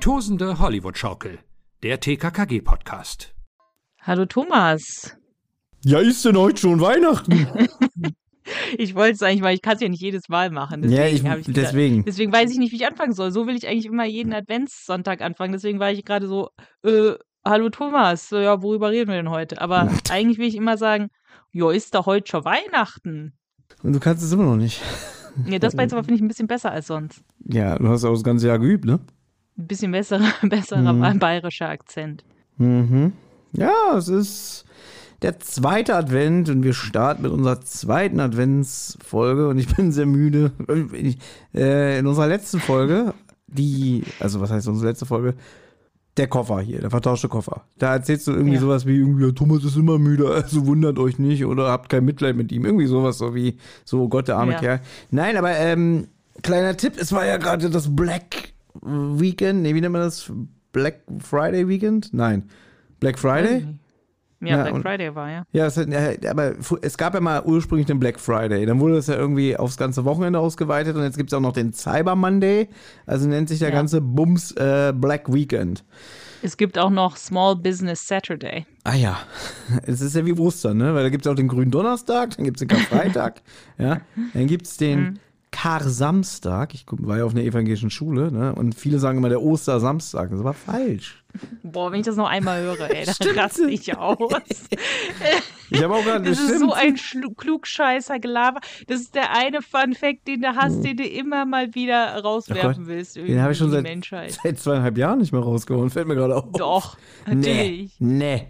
Die tosende Hollywood-Schaukel, der TKKG-Podcast. Hallo Thomas. Ja, ist denn heute schon Weihnachten? ich wollte es eigentlich, weil ich kann es ja nicht jedes Mal machen. Deswegen ja, ich, ich wieder, deswegen. Deswegen weiß ich nicht, wie ich anfangen soll. So will ich eigentlich immer jeden Adventssonntag anfangen. Deswegen war ich gerade so, äh, hallo Thomas, so, ja, worüber reden wir denn heute? Aber eigentlich will ich immer sagen, jo, ist doch heute schon Weihnachten. Und du kannst es immer noch nicht. Ja, das war jetzt aber, finde ich, ein bisschen besser als sonst. Ja, du hast auch das ganze Jahr geübt, ne? Ein bisschen besserer, besserer mhm. bayerischer Akzent. Mhm. Ja, es ist der zweite Advent und wir starten mit unserer zweiten Adventsfolge und ich bin sehr müde. Äh, in unserer letzten Folge, die, also was heißt unsere letzte Folge? Der Koffer hier, der vertauschte Koffer. Da erzählst du irgendwie ja. sowas wie, irgendwie, Thomas ist immer müde, also wundert euch nicht oder habt kein Mitleid mit ihm. Irgendwie sowas, so wie, so Gott, der arme ja. Kerl. Nein, aber ähm, kleiner Tipp, es war ja gerade das Black Weekend, nee, wie nennt man das? Black Friday Weekend? Nein. Black Friday? Ja, ja, Black und, Friday war ja. Ja, es, aber es gab ja mal ursprünglich den Black Friday. Dann wurde es ja irgendwie aufs ganze Wochenende ausgeweitet und jetzt gibt es auch noch den Cyber Monday. Also nennt sich der ja. ganze Bums äh, Black Weekend. Es gibt auch noch Small Business Saturday. Ah ja, es ist ja wie Ostern, ne? Weil da gibt es auch den grünen Donnerstag, dann gibt es den Karfreitag, ja. Dann gibt es den mhm. Kar-Samstag. Ich war ja auf einer evangelischen Schule, ne? Und viele sagen immer der Ostersamstag. Das war falsch. Boah, wenn ich das noch einmal höre, ey, dann raste ich aus. ich habe auch gerade Das ist so ein klugscheißer Gelaber. Das ist der eine Fun Fact, den du hast, den du immer mal wieder rauswerfen willst. Den habe ich schon seit, seit, zweieinhalb Jahren nicht mehr rausgeholt. Fällt mir gerade auf. Doch, natürlich. Nee, nee.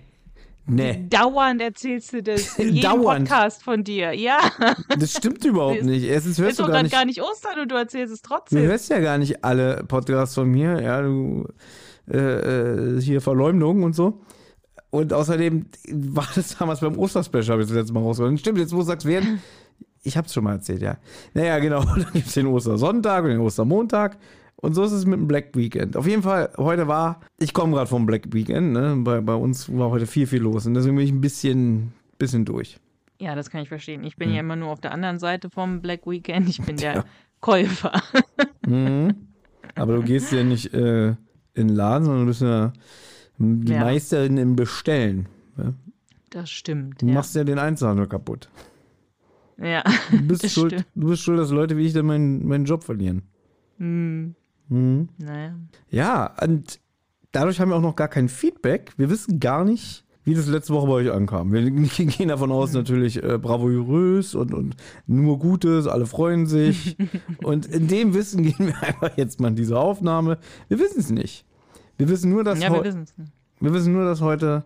Nee. Dauernd erzählst du das in jedem Dauernd. Podcast von dir. Ja. Das stimmt überhaupt nicht. Erstens hörst ist du doch gar nicht, gar nicht Ostern und du erzählst es trotzdem. Du hörst ja gar nicht alle Podcasts von mir. Ja, du äh, äh hier Verleumdung und so. Und außerdem war das damals beim Osterspecial, habe ich das letzte Mal rausgehört. Stimmt, jetzt wo du sagst, werden. Ich habe es schon mal erzählt, ja. Naja, genau. Dann gibt es den Ostersonntag und den Ostermontag. Und so ist es mit dem Black Weekend. Auf jeden Fall, heute war, ich komme gerade vom Black Weekend, ne? bei, bei uns war heute viel, viel los und deswegen bin ich ein bisschen, bisschen durch. Ja, das kann ich verstehen. Ich bin hm. ja immer nur auf der anderen Seite vom Black Weekend. Ich bin der ja. Käufer. Mhm. Aber du gehst ja nicht äh, in den Laden, sondern du bist ja die ja. Meisterin im Bestellen. Ne? Das stimmt. Du ja. machst ja den Einzelhandel kaputt. Ja. Du bist, schuld, du bist schuld, dass Leute wie ich dann meinen, meinen Job verlieren. Hm. Mhm. Naja. Ja, und dadurch haben wir auch noch gar kein Feedback. Wir wissen gar nicht, wie das letzte Woche bei euch ankam. Wir gehen davon aus, natürlich äh, bravourös und, und nur Gutes, alle freuen sich. und in dem Wissen gehen wir einfach jetzt mal in diese Aufnahme. Wir wissen es nicht. Wir wissen nur, dass ja, wir, nicht. wir wissen nur, dass heute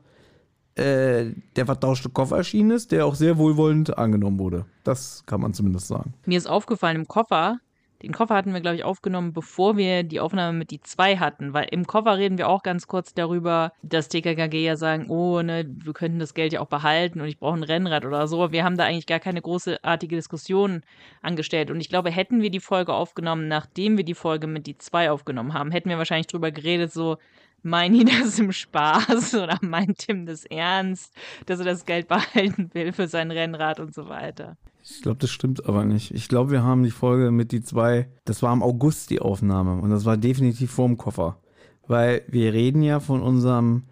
äh, der vertauschte Koffer erschienen ist, der auch sehr wohlwollend angenommen wurde. Das kann man zumindest sagen. Mir ist aufgefallen, im Koffer den Koffer hatten wir, glaube ich, aufgenommen, bevor wir die Aufnahme mit die zwei hatten, weil im Koffer reden wir auch ganz kurz darüber, dass TKKG ja sagen, oh, ne, wir könnten das Geld ja auch behalten und ich brauche ein Rennrad oder so. Wir haben da eigentlich gar keine großartige Diskussion angestellt. Und ich glaube, hätten wir die Folge aufgenommen, nachdem wir die Folge mit die zwei aufgenommen haben, hätten wir wahrscheinlich drüber geredet, so, meint das im Spaß oder meint Tim das ernst, dass er das Geld behalten will für sein Rennrad und so weiter. Ich glaube, das stimmt aber nicht. Ich glaube, wir haben die Folge mit die zwei, das war im August die Aufnahme und das war definitiv vorm Koffer. Weil wir reden ja von unserem,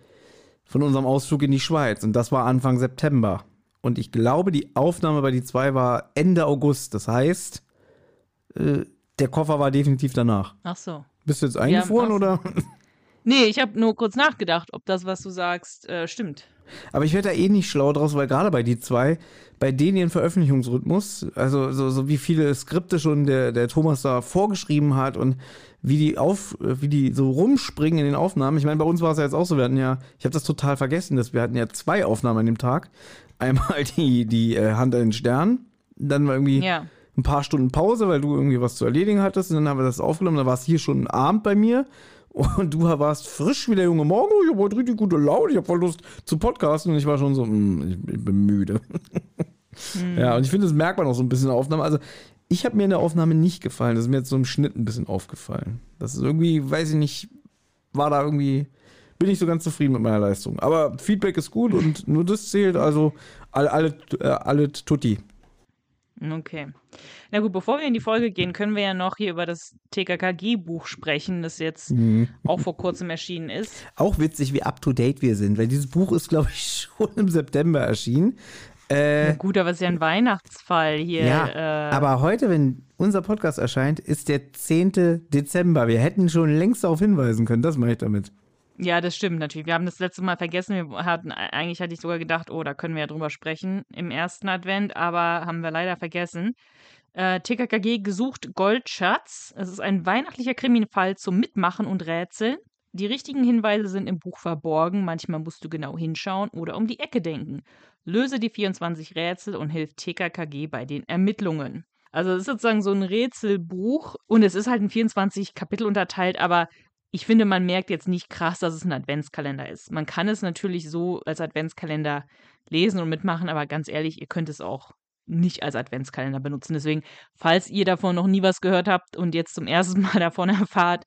von unserem Ausflug in die Schweiz und das war Anfang September. Und ich glaube, die Aufnahme bei die zwei war Ende August. Das heißt, äh, der Koffer war definitiv danach. Ach so. Bist du jetzt eingefroren oder? Nee, ich habe nur kurz nachgedacht, ob das, was du sagst, äh, stimmt. Aber ich werde da eh nicht schlau draus, weil gerade bei die zwei, bei denen ihren Veröffentlichungsrhythmus, also so, so wie viele Skripte schon der, der Thomas da vorgeschrieben hat und wie die auf, wie die so rumspringen in den Aufnahmen. Ich meine, bei uns war es ja jetzt auch so, wir hatten ja, ich habe das total vergessen, dass wir hatten ja zwei Aufnahmen an dem Tag. Einmal die, die äh, Hand an den Stern, dann war irgendwie ja. ein paar Stunden Pause, weil du irgendwie was zu erledigen hattest und dann haben wir das aufgenommen, dann war es hier schon Abend bei mir und du warst frisch wie der junge Morgen. Ich habe heute richtig gute Laune. Ich habe voll Lust zu podcasten. Und ich war schon so, mm, ich, ich bin müde. Hm. Ja, und ich finde, das merkt man auch so ein bisschen in der Aufnahme. Also, ich habe mir in der Aufnahme nicht gefallen. Das ist mir jetzt so im Schnitt ein bisschen aufgefallen. Das ist irgendwie, weiß ich nicht, war da irgendwie, bin ich so ganz zufrieden mit meiner Leistung. Aber Feedback ist gut und nur das zählt. Also, alle, alle, äh, alle Tutti. Okay. Na gut, bevor wir in die Folge gehen, können wir ja noch hier über das TKKG-Buch sprechen, das jetzt Mhm. auch vor kurzem erschienen ist. Auch witzig, wie up to date wir sind, weil dieses Buch ist, glaube ich, schon im September erschienen. Äh, Gut, aber es ist ja ein Weihnachtsfall hier. ja, äh, aber heute, wenn unser Podcast erscheint, ist der 10. Dezember. Wir hätten schon längst darauf hinweisen können. Das mache ich damit. Ja, das stimmt natürlich. Wir haben das letzte Mal vergessen. Wir hatten, eigentlich hatte ich sogar gedacht, oh, da können wir ja drüber sprechen im ersten Advent, aber haben wir leider vergessen. Äh, TKKG gesucht Goldschatz. Es ist ein weihnachtlicher Kriminalfall zum Mitmachen und Rätseln. Die richtigen Hinweise sind im Buch verborgen. Manchmal musst du genau hinschauen oder um die Ecke denken. Löse die 24 Rätsel und hilf TKKG bei den Ermittlungen. Also es ist sozusagen so ein Rätselbuch und es ist halt in 24 Kapitel unterteilt, aber ich finde, man merkt jetzt nicht krass, dass es ein Adventskalender ist. Man kann es natürlich so als Adventskalender lesen und mitmachen, aber ganz ehrlich, ihr könnt es auch nicht als Adventskalender benutzen. Deswegen, falls ihr davon noch nie was gehört habt und jetzt zum ersten Mal davon erfahrt,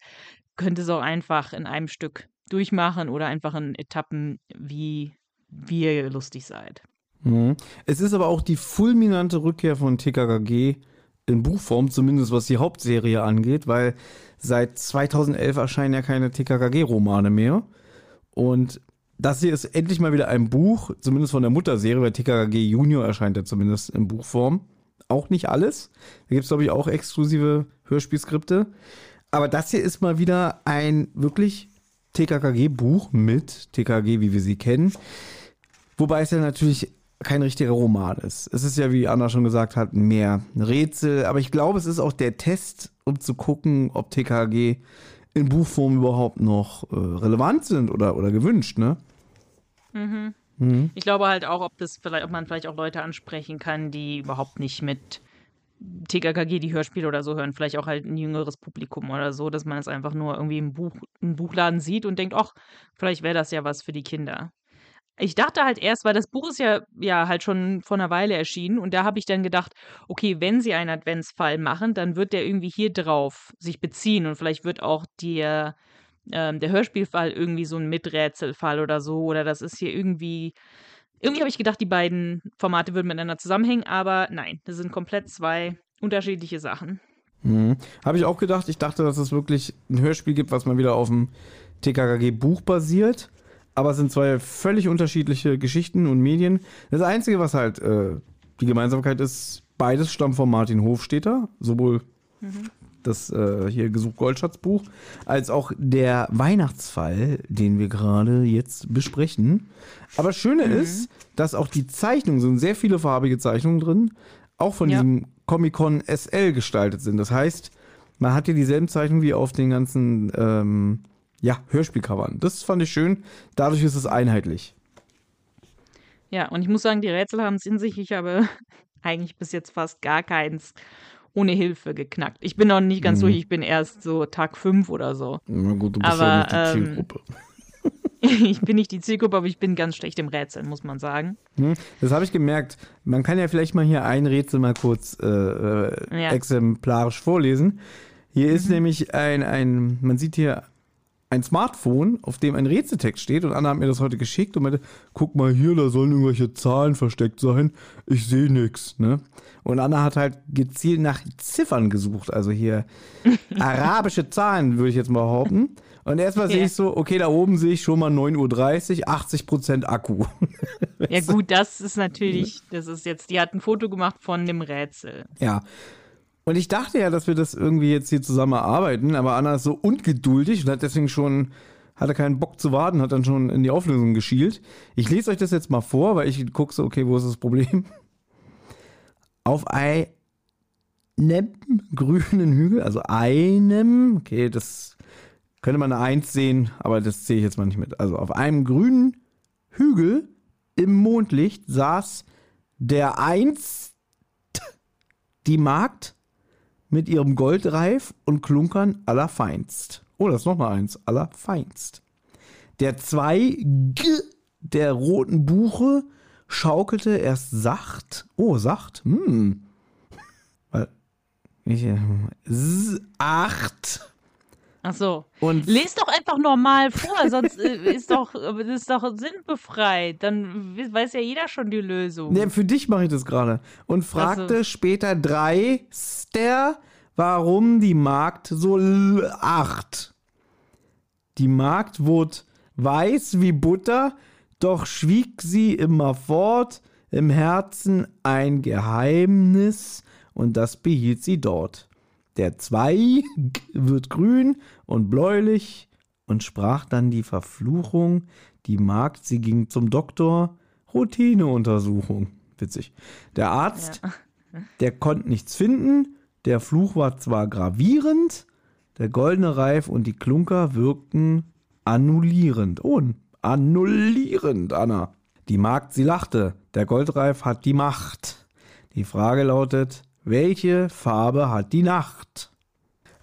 könnt ihr es auch einfach in einem Stück durchmachen oder einfach in Etappen, wie, wie ihr lustig seid. Mhm. Es ist aber auch die fulminante Rückkehr von TKKG in Buchform, zumindest was die Hauptserie angeht, weil seit 2011 erscheinen ja keine TKKG-Romane mehr. Und das hier ist endlich mal wieder ein Buch, zumindest von der Mutterserie, weil TKKG Junior erscheint ja zumindest in Buchform. Auch nicht alles. Da gibt es, glaube ich, auch exklusive Hörspielskripte. Aber das hier ist mal wieder ein wirklich TKKG-Buch mit TKKG, wie wir sie kennen. Wobei es ja natürlich kein richtiger Roman ist. Es ist ja, wie Anna schon gesagt hat, mehr Rätsel. Aber ich glaube, es ist auch der Test, um zu gucken, ob TKG in Buchform überhaupt noch äh, relevant sind oder, oder gewünscht, ne? Mhm. Ich glaube halt auch, ob das vielleicht, ob man vielleicht auch Leute ansprechen kann, die überhaupt nicht mit TKKG die Hörspiele oder so hören, vielleicht auch halt ein jüngeres Publikum oder so, dass man es einfach nur irgendwie im Buch, im Buchladen sieht und denkt, ach, vielleicht wäre das ja was für die Kinder. Ich dachte halt erst, weil das Buch ist ja, ja halt schon vor einer Weile erschienen und da habe ich dann gedacht, okay, wenn sie einen Adventsfall machen, dann wird der irgendwie hier drauf sich beziehen und vielleicht wird auch der, ähm, der Hörspielfall irgendwie so ein Miträtselfall oder so oder das ist hier irgendwie, irgendwie habe ich gedacht, die beiden Formate würden miteinander zusammenhängen, aber nein, das sind komplett zwei unterschiedliche Sachen. Mhm. Habe ich auch gedacht. Ich dachte, dass es wirklich ein Hörspiel gibt, was mal wieder auf dem TKKG-Buch basiert. Aber es sind zwei völlig unterschiedliche Geschichten und Medien. Das Einzige, was halt äh, die Gemeinsamkeit ist, beides stammt von Martin Hofstetter. Sowohl das äh, hier Gesuch Goldschatz-Buch, als auch der Weihnachtsfall, den wir gerade jetzt besprechen. Aber das Schöne ist, dass auch die Zeichnungen, sind sehr viele farbige Zeichnungen drin, auch von Ja. diesem Comic-Con SL gestaltet sind. Das heißt, man hat hier dieselben Zeichnungen wie auf den ganzen ähm, ja, Hörspielcovern. Das fand ich schön. Dadurch ist es einheitlich. Ja, und ich muss sagen, die Rätsel haben es in sich. Ich habe eigentlich bis jetzt fast gar keins ohne Hilfe geknackt. Ich bin noch nicht ganz Mhm. durch, ich bin erst so Tag 5 oder so. Na gut, du bist ja nicht die ähm, Zielgruppe. ich bin nicht die Zielgruppe, aber ich bin ganz schlecht im Rätseln, muss man sagen. Hm, Das habe ich gemerkt. Man kann ja vielleicht mal hier ein Rätsel mal kurz äh, äh, Ja. exemplarisch vorlesen. Hier ist nämlich ein, ein, man sieht hier ein Smartphone, auf dem ein Rätseltext steht und Anna hat mir das heute geschickt und meinte, guck mal hier, da sollen irgendwelche Zahlen versteckt sein. Ich sehe nichts, ne? Und Anna hat halt gezielt nach Ziffern gesucht, also hier arabische Zahlen, würde ich jetzt mal behaupten. Und erstmal sehe Ja. ich so, okay, da oben sehe ich schon mal 9.30 Uhr, 80% Akku. Ja, gut, das ist natürlich, das ist jetzt, die hat ein Foto gemacht von dem Rätsel. Ja. Und ich dachte ja, dass wir das irgendwie jetzt hier zusammen erarbeiten, aber Anna ist so ungeduldig und hat deswegen schon, hatte keinen Bock zu warten, hat dann schon in die Auflösung geschielt. Ich lese euch das jetzt mal vor, weil ich gucke so, okay, wo ist das Problem? Auf einem grünen Hügel, also einem, okay, das könnte man eine Eins sehen, aber das zähle ich jetzt mal nicht mit. Also auf einem grünen Hügel im Mondlicht saß der einst die Magd mit ihrem Goldreif und Klunkern allerfeinst. Oh, das ist noch mal eins. Allerfeinst. Der zwei G der roten Buche schaukelte erst sacht. Oh, sacht. Hm. Ich, äh, Acht. Ach so. Und Lest doch einfach normal vor, sonst äh, ist doch, das ist doch sinnbefreit. Dann weiß ja jeder schon die Lösung. Nee, für dich mache ich das gerade. Und fragte so. später Dreister, warum die Magd so lacht. Die Magd wurde weiß wie Butter, doch schwieg sie immer fort, im Herzen ein Geheimnis, und das behielt sie dort. Der Zweig wird grün und bläulich, und sprach dann die Verfluchung, die Magd, sie ging zum Doktor, Routineuntersuchung. Witzig. Der Arzt, der konnte nichts finden, der Fluch war zwar gravierend, der goldene Reif und die Klunker wirkten annullierend. Oh, annullierend, Anna. Die Magd, sie lachte, der Goldreif hat die Macht. Die Frage lautet, welche Farbe hat die Nacht?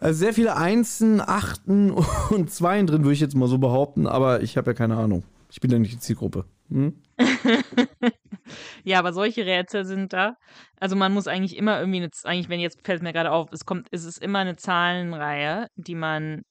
Also sehr viele Einsen, Achten und Zweien drin, würde ich jetzt mal so behaupten, aber ich habe ja keine Ahnung. Ich bin ja nicht die Zielgruppe. Hm? Ja, aber solche Rätsel sind da. Also man muss eigentlich immer irgendwie eine, eigentlich, wenn jetzt fällt mir gerade auf, es kommt, es ist immer eine Zahlenreihe, die man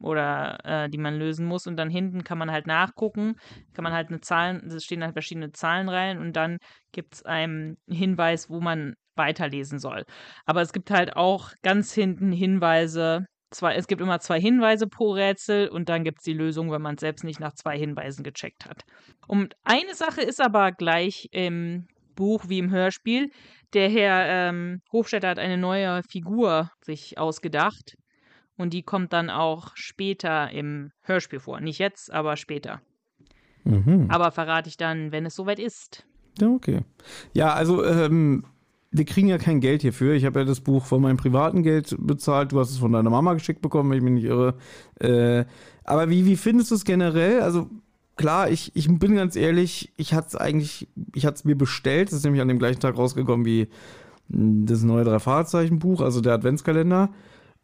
oder äh, die man lösen muss und dann hinten kann man halt nachgucken, kann man halt eine Zahlen, es stehen halt verschiedene Zahlenreihen und dann gibt es einen Hinweis, wo man weiterlesen soll. Aber es gibt halt auch ganz hinten Hinweise, zwei, es gibt immer zwei Hinweise pro Rätsel und dann gibt es die Lösung, wenn man es selbst nicht nach zwei Hinweisen gecheckt hat. Und eine Sache ist aber gleich im Buch wie im Hörspiel. Der Herr ähm, Hofstetter hat eine neue Figur sich ausgedacht. Und die kommt dann auch später im Hörspiel vor. Nicht jetzt, aber später. Mhm. Aber verrate ich dann, wenn es soweit ist. Ja, okay. Ja, also, ähm, wir kriegen ja kein Geld hierfür. Ich habe ja das Buch von meinem privaten Geld bezahlt. Du hast es von deiner Mama geschickt bekommen, wenn ich mich nicht irre. Äh, aber wie, wie findest du es generell? Also, klar, ich, ich bin ganz ehrlich, ich hatte es eigentlich, ich hatte es mir bestellt. Es ist nämlich an dem gleichen Tag rausgekommen wie das neue Drei-Fahrzeichen-Buch, also der Adventskalender.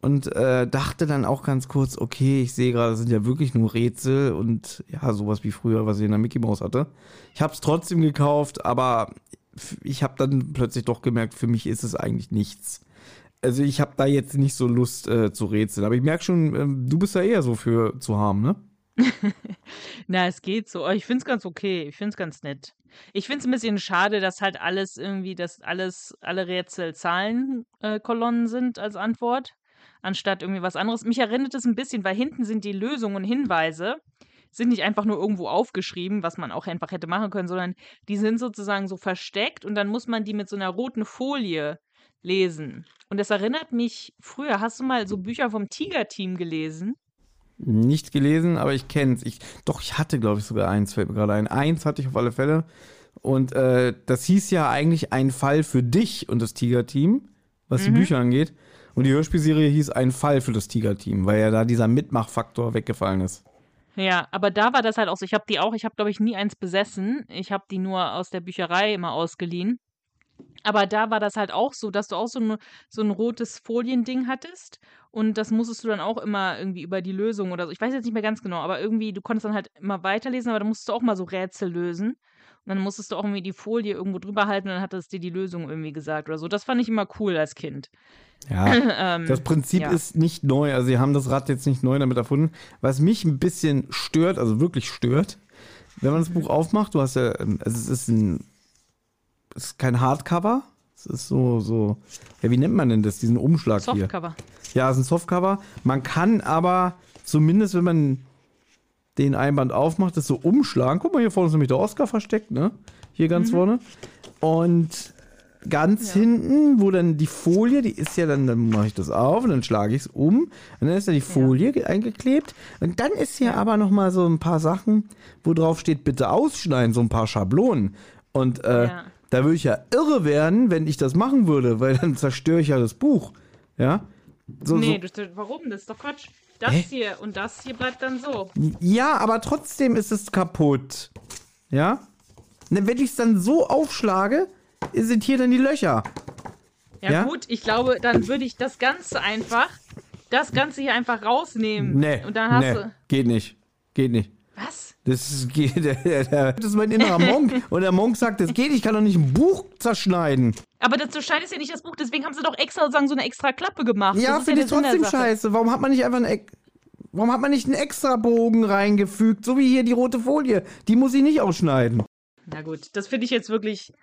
Und äh, dachte dann auch ganz kurz, okay, ich sehe gerade, das sind ja wirklich nur Rätsel und ja, sowas wie früher, was ich in der Mickey Mouse hatte. Ich habe es trotzdem gekauft, aber ich habe dann plötzlich doch gemerkt, für mich ist es eigentlich nichts. Also ich habe da jetzt nicht so Lust äh, zu rätseln, aber ich merke schon, ähm, du bist da eher so für zu haben, ne? Na, es geht so. Ich finde es ganz okay. Ich finde es ganz nett. Ich finde es ein bisschen schade, dass halt alles irgendwie, dass alles, alle Rätsel Zahlenkolonnen äh, sind als Antwort, anstatt irgendwie was anderes. Mich erinnert es ein bisschen, weil hinten sind die Lösungen und Hinweise, sind nicht einfach nur irgendwo aufgeschrieben, was man auch einfach hätte machen können, sondern die sind sozusagen so versteckt und dann muss man die mit so einer roten Folie lesen. Und das erinnert mich früher, hast du mal so Bücher vom Tiger-Team gelesen? Nicht gelesen, aber ich kenn's. Ich, doch, ich hatte, glaube ich, sogar eins, fällt mir gerade ein. Eins hatte ich auf alle Fälle. Und äh, das hieß ja eigentlich ein Fall für dich und das Tiger-Team, was die Bücher angeht. Und die Hörspielserie hieß ein Fall für das Tiger-Team, weil ja da dieser Mitmachfaktor weggefallen ist. Ja, aber da war das halt auch so. Ich habe die auch, ich habe glaube ich nie eins besessen. Ich habe die nur aus der Bücherei immer ausgeliehen. Aber da war das halt auch so, dass du auch so ein, so ein rotes Foliending hattest und das musstest du dann auch immer irgendwie über die Lösung oder so. Ich weiß jetzt nicht mehr ganz genau, aber irgendwie, du konntest dann halt immer weiterlesen, aber dann musstest du auch mal so Rätsel lösen. Und dann musstest du auch irgendwie die Folie irgendwo drüber halten und dann hat es dir die Lösung irgendwie gesagt oder so. Das fand ich immer cool als Kind. Ja, Ähm, das Prinzip ja. ist nicht neu. Also sie haben das Rad jetzt nicht neu damit erfunden. Was mich ein bisschen stört, also wirklich stört, wenn man das Buch aufmacht, du hast ja, ähm, also es ist ein, es ist kein Hardcover. Es ist so, so, ja, wie nennt man denn das, diesen Umschlag hier? Softcover. Ja, es ist ein Softcover. Man kann aber zumindest, wenn man den Einband aufmacht, das so umschlagen. Guck mal, hier vorne ist nämlich der Oscar versteckt, ne? Hier ganz vorne. Und ganz Ja. hinten, wo dann die Folie, die ist ja dann, dann mache ich das auf und dann schlage ich es um. Und dann ist da die Folie ge- eingeklebt. Und dann ist hier aber noch mal so ein paar Sachen, wo drauf steht, bitte ausschneiden, so ein paar Schablonen. Und äh, Ja. da würde ich ja irre werden, wenn ich das machen würde, weil dann zerstöre ich ja das Buch. Ja? So, nee, so. warum? Das ist doch Quatsch. Das Hä? hier und das hier bleibt dann so. Ja, aber trotzdem ist es kaputt. Ja? Wenn ich es dann so aufschlage, sind hier dann die Löcher. Ja, Ja? gut, ich glaube, dann würde ich das Ganze einfach, das Ganze hier einfach rausnehmen. Nee. Und dann hast nee, du. Geht nicht. Geht nicht. Was? Das ist, geht, das ist mein innerer Monk. Und der Monk sagt, das geht, ich kann doch nicht ein Buch zerschneiden. Aber das so scheiße ist ja nicht das Buch, deswegen haben sie doch extra sozusagen so eine extra Klappe gemacht. Ja, finde ja ich trotzdem scheiße. Warum hat man nicht einfach ein Eck. warum hat man nicht einen extra Bogen reingefügt, so wie hier die rote Folie? Die muss ich nicht ausschneiden. Na gut, das finde ich jetzt wirklich,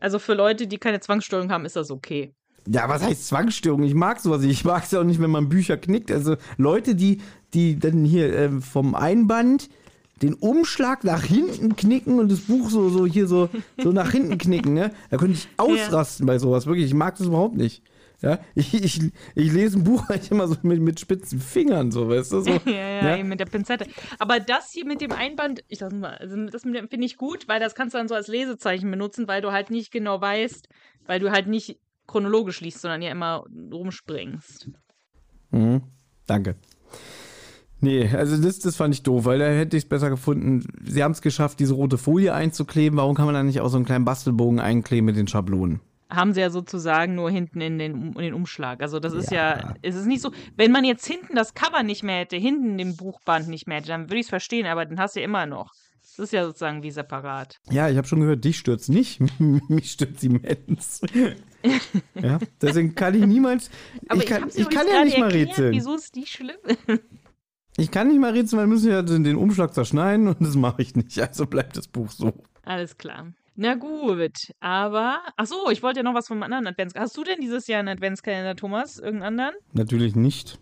also für Leute, die keine Zwangsstörung haben, ist das okay. Ja, was heißt Zwangsstörung? Ich mag sowas. Ich mag es ja auch nicht, wenn man Bücher knickt. Also Leute, die, die dann hier äh, vom Einband den Umschlag nach hinten knicken und das Buch so, so hier so, so nach hinten knicken, ne? Da könnte ich ausrasten ja. bei sowas. Wirklich, ich mag das überhaupt nicht. Ja, ich, ich, ich lese ein Buch eigentlich immer so mit, mit spitzen Fingern, so, weißt du? So, ja, ja, ja, mit der Pinzette. Aber das hier mit dem Einband, ich sag mal, also das finde ich gut, weil das kannst du dann so als Lesezeichen benutzen, weil du halt nicht genau weißt, weil du halt nicht chronologisch liest, sondern ja immer rumspringst. Mhm, danke. Nee, also das, das fand ich doof, weil da hätte ich es besser gefunden. Sie haben es geschafft, diese rote Folie einzukleben. Warum kann man da nicht auch so einen kleinen Bastelbogen einkleben mit den Schablonen? Haben sie ja sozusagen nur hinten in den, in den Umschlag. Also das ist ja, ja es ist nicht so, wenn man jetzt hinten das Cover nicht mehr hätte, hinten den Buchband nicht mehr hätte, dann würde ich es verstehen, aber den hast du ja immer noch. Das ist ja sozusagen wie separat. Ja, ich habe schon gehört, dich stürzt nicht, mich stürzt immens. ja, deswegen kann ich niemals, aber ich kann, ich, ich kann ja nicht mal rätseln. Wieso ist die schlimm? ich kann nicht mal rätseln, weil wir müssen ja den Umschlag zerschneiden und das mache ich nicht. Also bleibt das Buch so. Alles klar. Na gut, aber. Ach so, ich wollte ja noch was vom anderen Adventskalender. Hast du denn dieses Jahr einen Adventskalender, Thomas? Irgendeinen anderen? Natürlich nicht.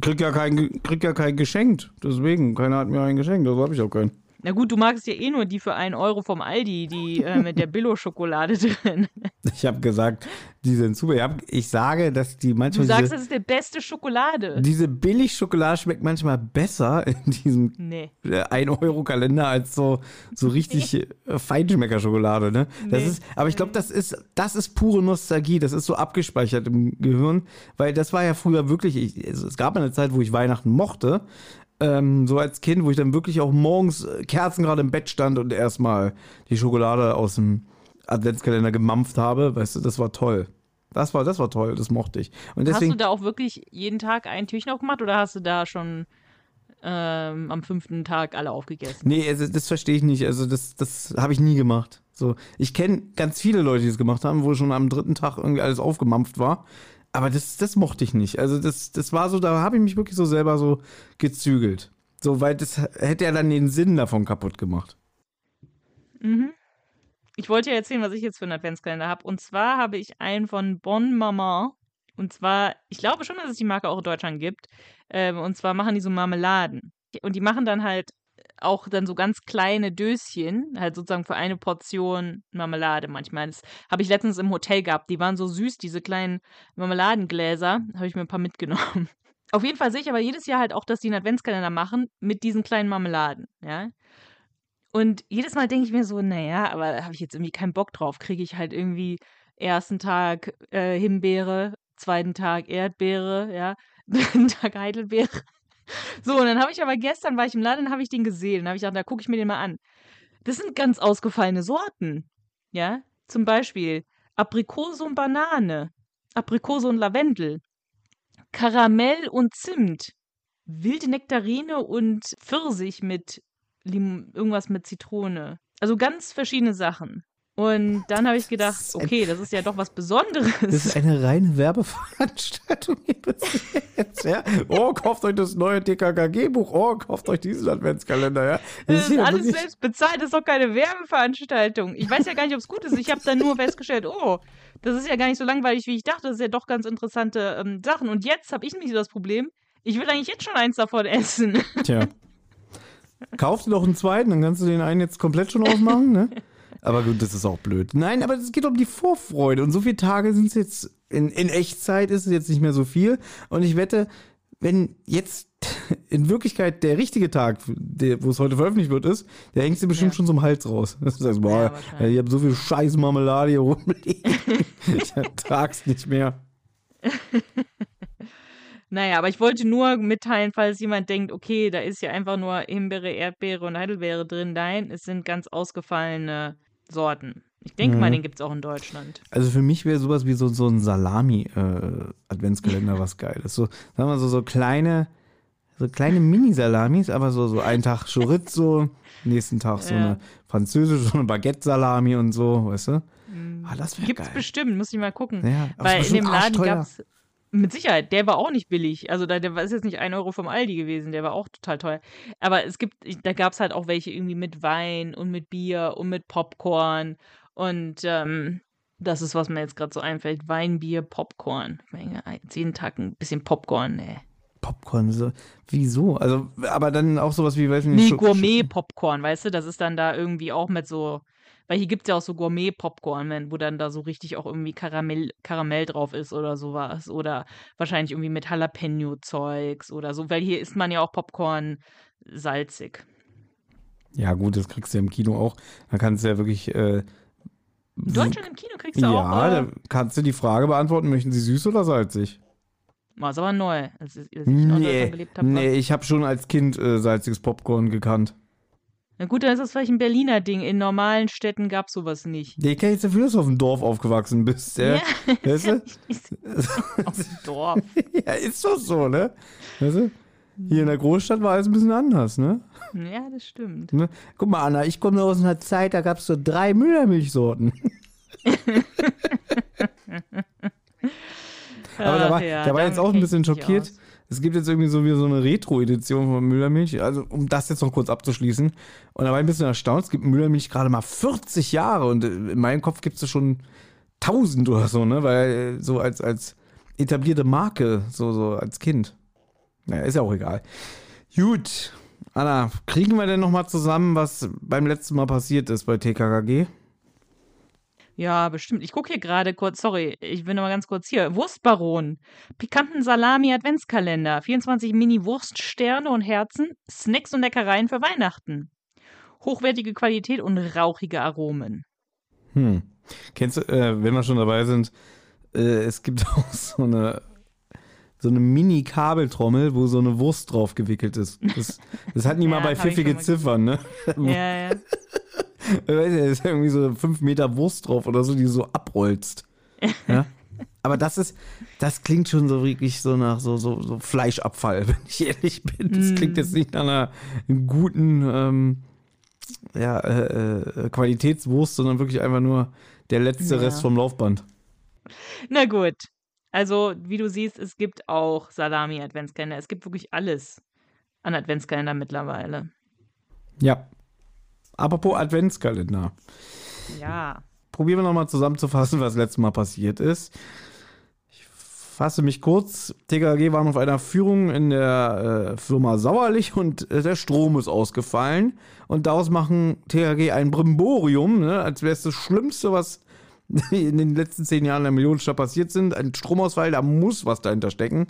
Krieg ja kein, krieg ja kein geschenkt. Deswegen, keiner hat mir einen geschenkt, also habe ich auch keinen. Na gut, du magst ja eh nur die für einen Euro vom Aldi, die äh, mit der Billo-Schokolade drin. Ich habe gesagt, die sind super. Ich, hab, ich, sage, dass die manchmal. Du sagst, diese, das ist die beste Schokolade. Diese Billig-Schokolade schmeckt manchmal besser in diesem nee. 1-Euro-Kalender äh, als so, so richtig nee. Äh, Feinschmecker-Schokolade. Ne? Das nee. ist, aber ich glaube, das ist, das ist pure Nostalgie. Das ist so abgespeichert im Gehirn, weil das war ja früher wirklich. Ich, es gab eine Zeit, wo ich Weihnachten mochte, ähm, so als Kind, wo ich dann wirklich auch morgens äh, Kerzen gerade im Bett stand und erstmal die Schokolade aus dem Adventskalender gemampft habe. Weißt du, das war toll. Das war, das war toll, das mochte ich. Und deswegen, hast du da auch wirklich jeden Tag ein Türchen aufgemacht oder hast du da schon ähm, am fünften Tag alle aufgegessen? Nee, also das verstehe ich nicht. Also das, das habe ich nie gemacht. So, ich kenne ganz viele Leute, die es gemacht haben, wo schon am dritten Tag irgendwie alles aufgemampft war. Aber das, das mochte ich nicht. Also das, das war so, da habe ich mich wirklich so selber so gezügelt. So, weil das hätte ja dann den Sinn davon kaputt gemacht. Mhm. Ich wollte ja erzählen, was ich jetzt für einen Adventskalender habe. Und zwar habe ich einen von Bon Maman. Und zwar, ich glaube schon, dass es die Marke auch in Deutschland gibt. Ähm, und zwar machen die so Marmeladen. Und die machen dann halt auch dann so ganz kleine Döschen, halt sozusagen für eine Portion Marmelade manchmal. Das habe ich letztens im Hotel gehabt. Die waren so süß, diese kleinen Marmeladengläser. Habe ich mir ein paar mitgenommen. Auf jeden Fall sehe ich aber jedes Jahr halt auch, dass die einen Adventskalender machen mit diesen kleinen Marmeladen, ja. Und jedes Mal denke ich mir so, naja, aber da habe ich jetzt irgendwie keinen Bock drauf. Kriege ich halt irgendwie ersten Tag äh, Himbeere, zweiten Tag Erdbeere, ja, dritten Tag Heidelbeere. So, und dann habe ich aber gestern, war ich im Laden, habe ich den gesehen. Dann habe ich gedacht, da gucke ich mir den mal an. Das sind ganz ausgefallene Sorten. Ja, zum Beispiel Aprikose und Banane, Aprikose und Lavendel, Karamell und Zimt, wilde Nektarine und Pfirsich mit Lim irgendwas mit Zitrone. Also ganz verschiedene Sachen. Und dann habe ich gedacht, okay, das ist ja doch was Besonderes. Das ist eine reine Werbeveranstaltung jetzt, ja. Oh, kauft euch das neue TKKG-Buch. Oh, kauft euch diesen Adventskalender, ja. Das, das ist alles selbst bezahlt, das ist doch keine Werbeveranstaltung. Ich weiß ja gar nicht, ob es gut ist. Ich habe dann nur festgestellt, oh, das ist ja gar nicht so langweilig, wie ich dachte. Das sind ja doch ganz interessante ähm, Sachen. Und jetzt habe ich nämlich das Problem, ich will eigentlich jetzt schon eins davon essen. Tja. Kauf dir doch einen zweiten, dann kannst du den einen jetzt komplett schon aufmachen, ne? Aber gut, das ist auch blöd. Nein, aber es geht um die Vorfreude. Und so viele Tage sind es jetzt, in, in Echtzeit ist es jetzt nicht mehr so viel. Und ich wette, wenn jetzt in Wirklichkeit der richtige Tag, der, wo es heute veröffentlicht wird, ist, der hängst du bestimmt ja. schon zum Hals raus. Das heißt, boah, ja, ich habe so viel scheiß Marmelade hier rumliegen. ich ertrag's nicht mehr. Naja, aber ich wollte nur mitteilen, falls jemand denkt, okay, da ist ja einfach nur Himbeere, Erdbeere und Heidelbeere drin. Nein, es sind ganz ausgefallene Sorten. Ich denke mhm. mal, den gibt es auch in Deutschland. Also für mich wäre sowas wie so, so ein Salami-Adventskalender äh, was Geiles. So, sagen wir so, so kleine, so kleine Mini-Salamis, aber so, so einen Tag Chorizo, nächsten Tag so ja. eine französische, so eine Baguette-Salami und so, weißt du? Mhm. Ah, das wäre Gibt's geil. bestimmt, muss ich mal gucken. Ja, Weil in dem Laden gab es Mit Sicherheit, der war auch nicht billig. Also da, der ist jetzt nicht ein Euro vom Aldi gewesen, der war auch total teuer. Aber es gibt, da gab es halt auch welche irgendwie mit Wein und mit Bier und mit Popcorn. Und ähm, das ist, was mir jetzt gerade so einfällt. Wein, Bier, Popcorn. Menge, jeden Tag ein bisschen Popcorn, ne. Popcorn, so, wieso? Also, aber dann auch sowas wie, weiß ich nicht. Nee, Gourmet-Popcorn, weißt du, das ist dann da irgendwie auch mit so, weil hier gibt es ja auch so Gourmet-Popcorn, wo dann da so richtig auch irgendwie Karamell, Karamell drauf ist oder sowas. Oder wahrscheinlich irgendwie mit Jalapeno-Zeugs oder so, weil hier isst man ja auch Popcorn salzig. Ja, gut, das kriegst du ja im Kino auch. Da kannst du ja wirklich. Äh, in Deutschland im Kino kriegst du ja, auch. Ja, da kannst du die Frage beantworten: Möchten sie süß oder salzig? War es aber neu, als ich nee, gelebt habe. Nee, ich habe schon als Kind äh, salziges Popcorn gekannt. Na gut, dann ist das vielleicht ein Berliner Ding. In normalen Städten gab es sowas nicht. Ich kenne jetzt dafür, dass du auf dem Dorf aufgewachsen bist. Ja. Weißt du? auf dem Dorf. ja, ist doch so, ne? Weißt du? Hier in der Großstadt war alles ein bisschen anders, ne? Ja, das stimmt. Ne? Guck mal, Anna, ich komme aus einer Zeit, da gab es so drei Müllermilchsorten. Aber da war, ja, da war jetzt auch ein bisschen schockiert. Es gibt jetzt irgendwie so wie so eine Retro-Edition von Müllermilch. Also, um das jetzt noch kurz abzuschließen. Und da war ich ein bisschen erstaunt. Es gibt Müllermilch gerade mal 40 Jahre. Und in meinem Kopf gibt es schon 1000 oder so, ne? Weil so als, als etablierte Marke, so, so als Kind. Naja, ist ja auch egal. Gut. Anna, kriegen wir denn nochmal zusammen, was beim letzten Mal passiert ist bei TKKG? Ja, bestimmt. Ich gucke hier gerade kurz, sorry, ich bin noch mal ganz kurz hier. Wurstbaron. Pikanten Salami Adventskalender. 24 Mini-Wurststerne und Herzen. Snacks und Leckereien für Weihnachten. Hochwertige Qualität und rauchige Aromen. Hm. Kennst du, äh, wenn wir schon dabei sind, äh, es gibt auch so eine so eine Mini-Kabeltrommel, wo so eine Wurst drauf gewickelt ist. Das, das hat niemand ja, bei pfiffige Ziffern, ne? Ja, ja. Da ist irgendwie so fünf Meter Wurst drauf oder so, die so abrollst. Ja? Aber das ist, das klingt schon so wirklich so nach so, so, so Fleischabfall, wenn ich ehrlich bin. Das klingt jetzt nicht nach einer guten ähm, ja, äh, äh, Qualitätswurst, sondern wirklich einfach nur der letzte ja. Rest vom Laufband. Na gut. Also, wie du siehst, es gibt auch Salami-Adventskalender. Es gibt wirklich alles an Adventskalender mittlerweile. Ja, Apropos Adventskalender. Ja. Probieren wir nochmal zusammenzufassen, was letztes Mal passiert ist. Ich fasse mich kurz. TKG waren auf einer Führung in der äh, Firma Sauerlich und äh, der Strom ist ausgefallen. Und daraus machen TKG ein Brimborium, ne, als wäre es das Schlimmste, was in den letzten zehn Jahren in der Millionenstadt passiert sind. Ein Stromausfall, da muss was dahinter stecken.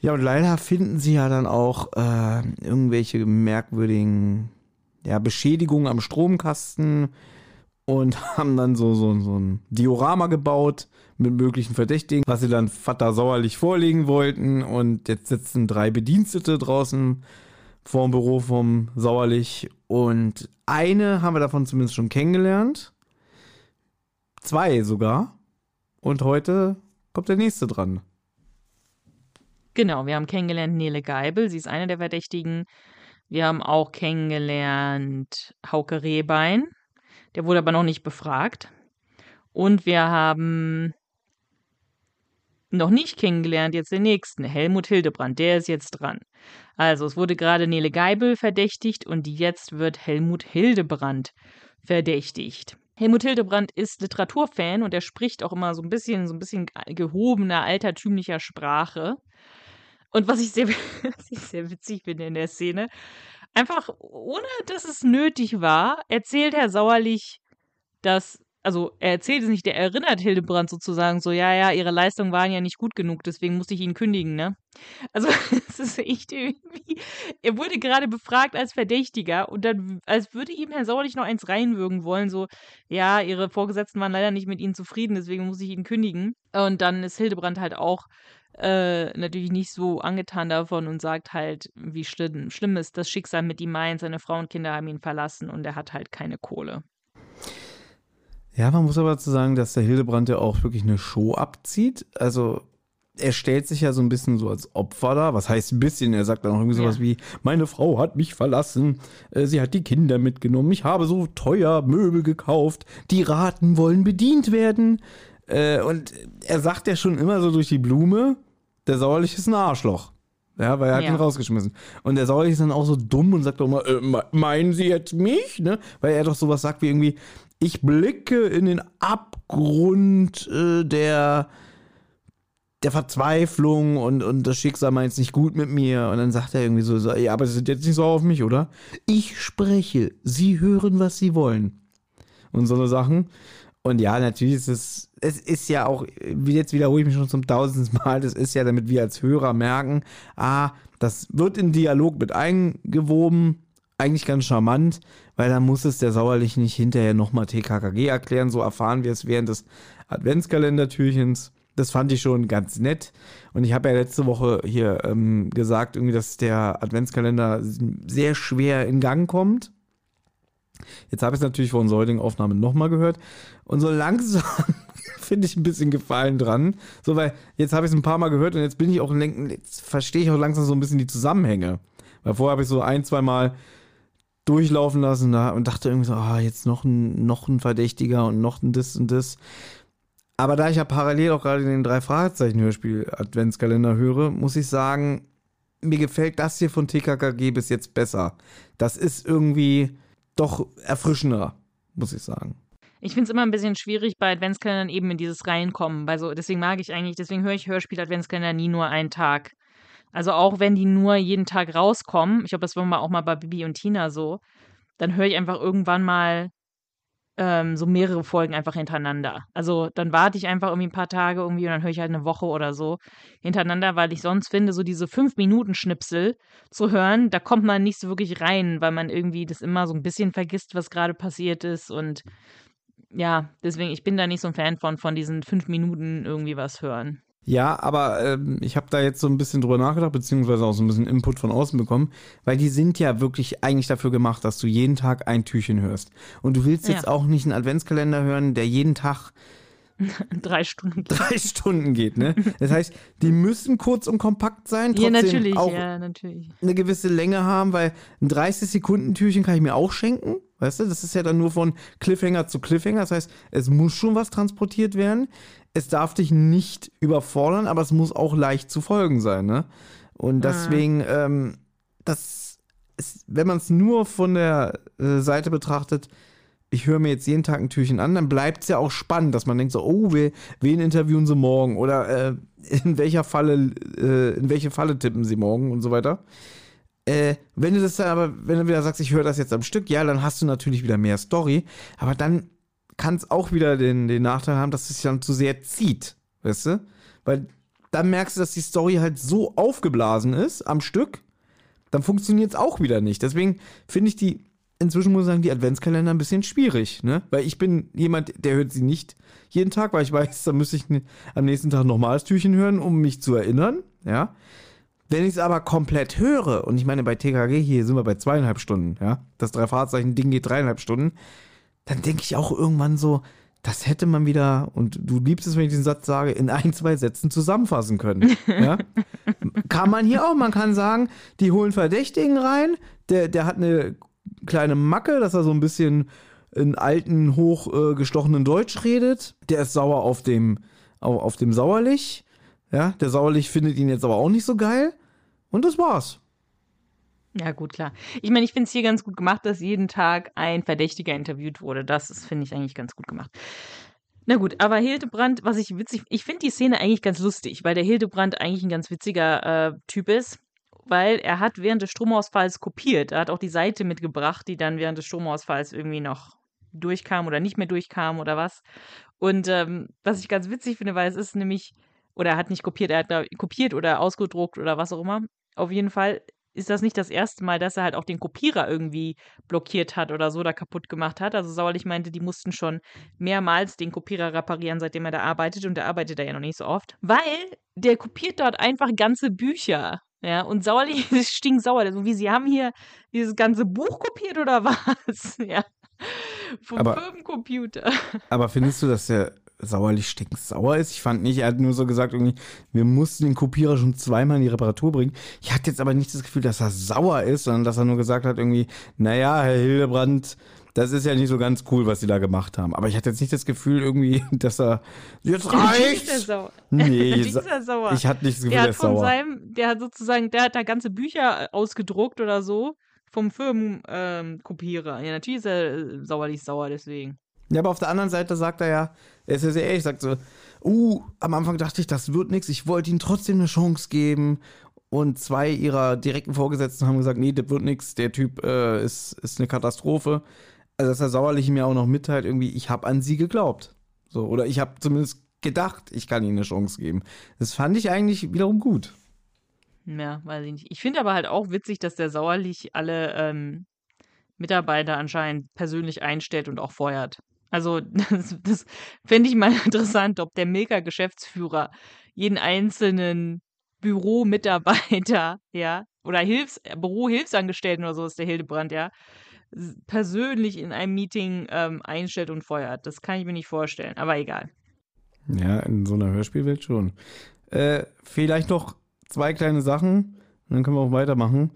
Ja, und leider finden sie ja dann auch äh, irgendwelche merkwürdigen ja, Beschädigung am Stromkasten und haben dann so, so, so ein Diorama gebaut mit möglichen Verdächtigen, was sie dann Vater sauerlich vorlegen wollten. Und jetzt sitzen drei Bedienstete draußen vorm Büro vom Sauerlich. Und eine haben wir davon zumindest schon kennengelernt. Zwei sogar. Und heute kommt der nächste dran. Genau, wir haben kennengelernt Nele Geibel. Sie ist eine der Verdächtigen. Wir haben auch kennengelernt Hauke Rehbein. Der wurde aber noch nicht befragt. Und wir haben noch nicht kennengelernt, jetzt den nächsten, Helmut Hildebrand, der ist jetzt dran. Also es wurde gerade Nele Geibel verdächtigt und jetzt wird Helmut Hildebrand verdächtigt. Helmut Hildebrand ist Literaturfan und er spricht auch immer so ein bisschen, so ein bisschen gehobener, altertümlicher Sprache. Und was ich, sehr, was ich sehr witzig finde in der Szene, einfach ohne dass es nötig war, erzählt Herr Sauerlich, dass, also er erzählt es nicht, der erinnert Hildebrand sozusagen so, ja, ja, ihre Leistungen waren ja nicht gut genug, deswegen musste ich ihn kündigen, ne? Also es ist echt irgendwie, er wurde gerade befragt als Verdächtiger und dann, als würde ihm Herr Sauerlich noch eins reinwürgen wollen, so, ja, ihre Vorgesetzten waren leider nicht mit ihnen zufrieden, deswegen muss ich ihn kündigen. Und dann ist Hildebrand halt auch äh, natürlich nicht so angetan davon und sagt halt, wie schlimm, schlimm ist das Schicksal mit ihm meint. Seine Frau und Kinder haben ihn verlassen und er hat halt keine Kohle. Ja, man muss aber dazu sagen, dass der Hildebrand ja auch wirklich eine Show abzieht. Also er stellt sich ja so ein bisschen so als Opfer da. Was heißt ein bisschen? Er sagt dann auch irgendwie sowas ja. wie, meine Frau hat mich verlassen, äh, sie hat die Kinder mitgenommen, ich habe so teuer Möbel gekauft, die Raten wollen bedient werden. Äh, und er sagt ja schon immer so durch die Blume, der Sauerlich ist ein Arschloch. Ja, weil er hat Ja. ihn rausgeschmissen. Und der Sauerlich ist dann auch so dumm und sagt doch mal, äh, me- meinen Sie jetzt mich? Ne? Weil er doch sowas sagt wie irgendwie, ich blicke in den Abgrund äh, der, der Verzweiflung und, und das Schicksal meint es nicht gut mit mir. Und dann sagt er irgendwie so, so, ja, aber Sie sind jetzt nicht so auf mich, oder? Ich spreche, Sie hören, was Sie wollen. Und so eine Sachen. Und ja, natürlich ist es, es ist ja auch, jetzt wiederhole ich mich schon zum tausendsten Mal, das ist ja, damit wir als Hörer merken, ah, das wird in Dialog mit eingewoben, eigentlich ganz charmant, weil dann muss es der Sauerlich nicht hinterher nochmal TKKG erklären, so erfahren wir es während des Adventskalendertürchens. Das fand ich schon ganz nett. Und ich habe ja letzte Woche hier ähm, gesagt, irgendwie, dass der Adventskalender sehr schwer in Gang kommt. Jetzt habe ich es natürlich vor unserer heutigen Aufnahme nochmal gehört. Und so langsam finde ich ein bisschen Gefallen dran. So, weil jetzt habe ich es ein paar Mal gehört und jetzt bin ich auch, jetzt verstehe ich auch langsam so ein bisschen die Zusammenhänge. Weil vorher habe ich so ein, zwei Mal durchlaufen lassen und dachte irgendwie so, ah, jetzt noch ein, noch ein Verdächtiger und noch ein das und das. Aber da ich ja parallel auch gerade den drei Fragezeichen Hörspiel Adventskalender höre, muss ich sagen, mir gefällt das hier von TKKG bis jetzt besser. Das ist irgendwie doch erfrischender, muss ich sagen. Ich finde es immer ein bisschen schwierig bei Adventskalendern eben in dieses Reinkommen. Weil so, deswegen mag ich eigentlich, deswegen höre ich Hörspiel-Adventskalender nie nur einen Tag. Also auch wenn die nur jeden Tag rauskommen, ich glaube, das war mal auch mal bei Bibi und Tina so, dann höre ich einfach irgendwann mal ähm, so mehrere Folgen einfach hintereinander. Also dann warte ich einfach irgendwie ein paar Tage irgendwie und dann höre ich halt eine Woche oder so hintereinander, weil ich sonst finde, so diese fünf Minuten Schnipsel zu hören, da kommt man nicht so wirklich rein, weil man irgendwie das immer so ein bisschen vergisst, was gerade passiert ist und ja, deswegen, ich bin da nicht so ein Fan von, von diesen fünf Minuten irgendwie was hören. Ja, aber ähm, ich habe da jetzt so ein bisschen drüber nachgedacht, beziehungsweise auch so ein bisschen Input von außen bekommen, weil die sind ja wirklich eigentlich dafür gemacht, dass du jeden Tag ein Türchen hörst. Und du willst jetzt Ja. auch nicht einen Adventskalender hören, der jeden Tag Drei Stunden. drei Stunden geht, ne? Das heißt, die müssen kurz und kompakt sein, Ja, trotzdem natürlich, auch ja, natürlich. eine gewisse Länge haben, weil ein 30-Sekunden-Türchen kann ich mir auch schenken. Weißt du, das ist ja dann nur von Cliffhanger zu Cliffhanger. Das heißt, es muss schon was transportiert werden. Es darf dich nicht überfordern, aber es muss auch leicht zu folgen sein, ne? Und deswegen, ähm, das ist, wenn man es nur von der äh, Seite betrachtet, ich höre mir jetzt jeden Tag ein Türchen an, dann bleibt es ja auch spannend, dass man denkt so, oh, we, wen interviewen sie morgen? Oder äh, in welcher Falle, äh, in welche Falle tippen sie morgen und so weiter. Äh, wenn du das dann aber, wenn du wieder sagst, ich höre das jetzt am Stück, ja, dann hast du natürlich wieder mehr Story, aber dann kann es auch wieder den, den Nachteil haben, dass es sich dann zu sehr zieht, weißt du? Weil dann merkst du, dass die Story halt so aufgeblasen ist am Stück, dann funktioniert es auch wieder nicht. Deswegen finde ich die, inzwischen muss ich sagen, die Adventskalender ein bisschen schwierig, ne? Weil ich bin jemand, der hört sie nicht jeden Tag, weil ich weiß, da müsste ich am nächsten Tag nochmal das Türchen hören, um mich zu erinnern, ja? Wenn ich es aber komplett höre, und ich meine, bei TKG hier sind wir bei zweieinhalb Stunden, ja? Das Drei-Fahrzeichen-Ding geht dreieinhalb Stunden, dann denke ich auch irgendwann so, das hätte man wieder, und du liebst es, wenn ich diesen Satz sage, in ein, zwei Sätzen zusammenfassen können. Ja? kann man hier auch. Man kann sagen, die holen Verdächtigen rein, der, der hat eine kleine Macke, dass er so ein bisschen in alten, hochgestochenen Deutsch redet. Der ist sauer auf dem, auf, auf dem Sauerlich. Ja, der Sauerlich findet ihn jetzt aber auch nicht so geil. Und das war's. Ja, gut, klar. Ich meine, ich finde es hier ganz gut gemacht, dass jeden Tag ein Verdächtiger interviewt wurde. Das finde ich, eigentlich ganz gut gemacht. Na gut, aber Hildebrand, was ich witzig, ich finde die Szene eigentlich ganz lustig, weil der Hildebrand eigentlich ein ganz witziger äh, Typ ist, weil er hat während des Stromausfalls kopiert. Er hat auch die Seite mitgebracht, die dann während des Stromausfalls irgendwie noch durchkam oder nicht mehr durchkam oder was. Und ähm, was ich ganz witzig finde, weil es ist nämlich, oder er hat nicht kopiert, er hat ich, kopiert oder ausgedruckt oder was auch immer. Auf jeden Fall ist das nicht das erste Mal, dass er halt auch den Kopierer irgendwie blockiert hat oder so oder kaputt gemacht hat. Also Sauerlich meinte, die mussten schon mehrmals den Kopierer reparieren, seitdem er da arbeitet und der arbeitet da ja noch nicht so oft. Weil der kopiert dort einfach ganze Bücher. Ja, und Sauerlich ist stinksauer. Also wie, sie haben hier dieses ganze Buch kopiert oder was? Ja. Vom Aber- Firmencomputer. Aber findest du, dass der sauerlich stinksauer ist? Ich fand nicht, er hat nur so gesagt, irgendwie, wir mussten den Kopierer schon zweimal in die Reparatur bringen. Ich hatte jetzt aber nicht das Gefühl, dass er sauer ist, sondern dass er nur gesagt hat, irgendwie, naja, Herr Hildebrand, das ist ja nicht so ganz cool, was sie da gemacht haben. Aber ich hatte jetzt nicht das Gefühl irgendwie, dass er jetzt reicht. Nee, er sauer. ich hatte nicht das Gefühl, der er hat ist von sauer. seinem, der hat sozusagen, der hat da ganze Bücher äh, ausgedruckt oder so vom Firmenkopierer. Ähm, ja, natürlich ist er äh, sauerlich sauer deswegen. Ja, aber auf der anderen Seite sagt er ja, er ist ja sehr ehrlich, sagt so, uh, am Anfang dachte ich, das wird nichts, ich wollte ihm trotzdem eine Chance geben. Und zwei ihrer direkten Vorgesetzten haben gesagt, nee, das wird nichts, der Typ äh, ist, ist eine Katastrophe. Also dass er sauerlich mir auch noch mitteilt, irgendwie, ich habe an sie geglaubt. So, oder ich habe zumindest gedacht, ich kann ihnen eine Chance geben. Das fand ich eigentlich wiederum gut. Ja, weiß ich nicht. Ich finde aber halt auch witzig, dass der sauerlich alle ähm, Mitarbeiter anscheinend persönlich einstellt und auch feuert. Also, das, das fände ich mal interessant, ob der Milka-Geschäftsführer jeden einzelnen Büromitarbeiter, ja, oder Hilfs Bürohilfsangestellten oder so ist der Hildebrand, ja, persönlich in einem Meeting ähm, einstellt und feuert. Das kann ich mir nicht vorstellen, aber egal. Ja, in so einer Hörspielwelt schon. Äh, vielleicht noch zwei kleine Sachen, dann können wir auch weitermachen.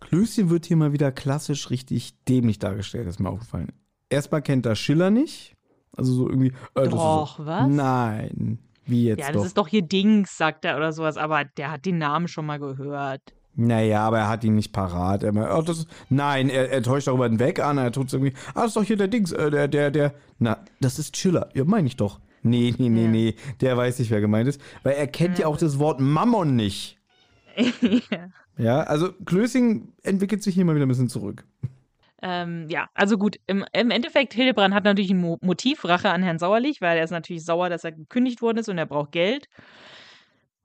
Klößchen wird hier mal wieder klassisch richtig dämlich dargestellt, ist mir aufgefallen. Erstmal kennt er Schiller nicht. Also so irgendwie. Äh, ist Doch, so, was? Nein. Wie jetzt Ja, das doch? ist doch hier Dings, sagt er oder sowas, aber der hat den Namen schon mal gehört. Naja, aber er hat ihn nicht parat. Er, meint, oh, das, nein, er, er täuscht darüber hinweg an. Er tut irgendwie. Ah, das ist doch hier der Dings. Äh, der, der, der. Na, das ist Schiller. Ja, meine ich doch. Nee, nee, nee, Ja. nee. Der weiß nicht, wer gemeint ist. Weil er kennt ja auch das Wort Mammon nicht. ja. Ja, also Klößing entwickelt sich hier mal wieder ein bisschen zurück. Ähm, ja, also gut, im, im Endeffekt, Hildebrand hat natürlich ein Mo Motiv, Rache an Herrn Sauerlich, weil er ist natürlich sauer, dass er gekündigt worden ist und er braucht Geld.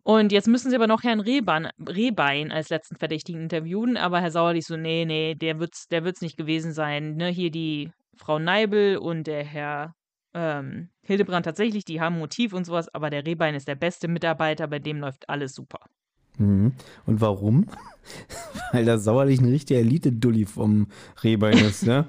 Und jetzt müssen sie aber noch Herrn Rehbein, Rehbein als letzten Verdächtigen interviewen, aber Herr Sauerlich so, nee, nee, der wird's, der wird's nicht gewesen sein. Ne? Hier die Frau Neibel und der Herr ähm, Hildebrand tatsächlich, die haben Motiv und sowas, aber der Rehbein ist der beste Mitarbeiter, bei dem läuft alles super. Mhm. Und warum? Weil der sauerlich ein richtiger Elite-Dulli vom Rehbein ist, ne?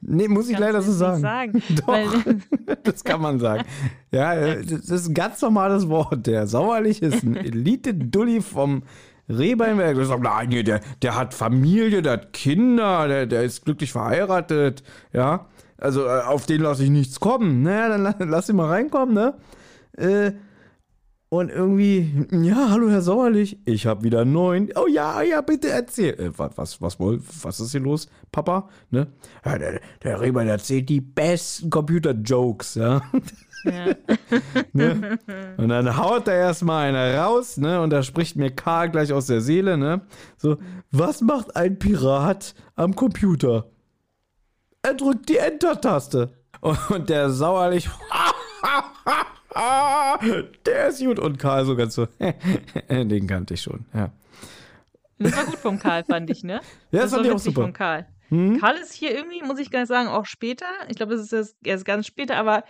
Nee, muss ich leider so sagen. nicht Doch, das kann man sagen. Ja, äh, das ist ein ganz normales Wort. Der sauerlich ist ein Elite-Dulli vom Rehbeinwerk. Das sagt, nein, der, der hat Familie, der hat Kinder, der, der ist glücklich verheiratet, ja. Also äh, auf den lasse ich nichts kommen. Naja, dann la- lass ihn mal reinkommen, ne? Äh, und irgendwie, ja, hallo Herr Sauerlich, ich habe wieder neun. Oh ja, ja, bitte erzähl. Äh, was, was, was, wohl- was ist hier los, Papa? Ne? Ja, der, der Rehbein erzählt die besten Computer-Jokes, ja. Ja. ne? Und dann haut er erstmal einer raus, ne? Und da spricht mir Karl gleich aus der Seele, ne? So, was macht ein Pirat am Computer? Er drückt die Enter-Taste. Und der Sauerlich, der ist gut. Und Karl so ganz so, den kannte ich schon, ja. Das war gut vom Karl, fand ich, ne? Ja, das war fand ich auch super. von Karl. Hm? Karl ist hier irgendwie, muss ich ganz sagen, auch später. Ich glaube, das ist erst, erst ganz später, aber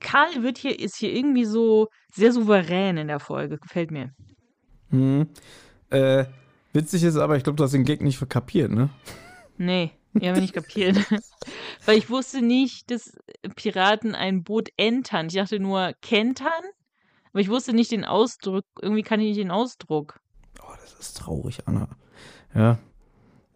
Karl wird hier, ist hier irgendwie so sehr souverän in der Folge. Gefällt mir. Hm. Äh, witzig ist aber, ich glaube, du hast den Gag nicht kapiert, ne? Nee, ich habe nicht kapiert. Weil ich wusste nicht, dass Piraten ein Boot entern. Ich dachte nur kentern. Aber ich wusste nicht den Ausdruck. Irgendwie kann ich nicht den Ausdruck. Oh, das ist traurig, Anna. Ja.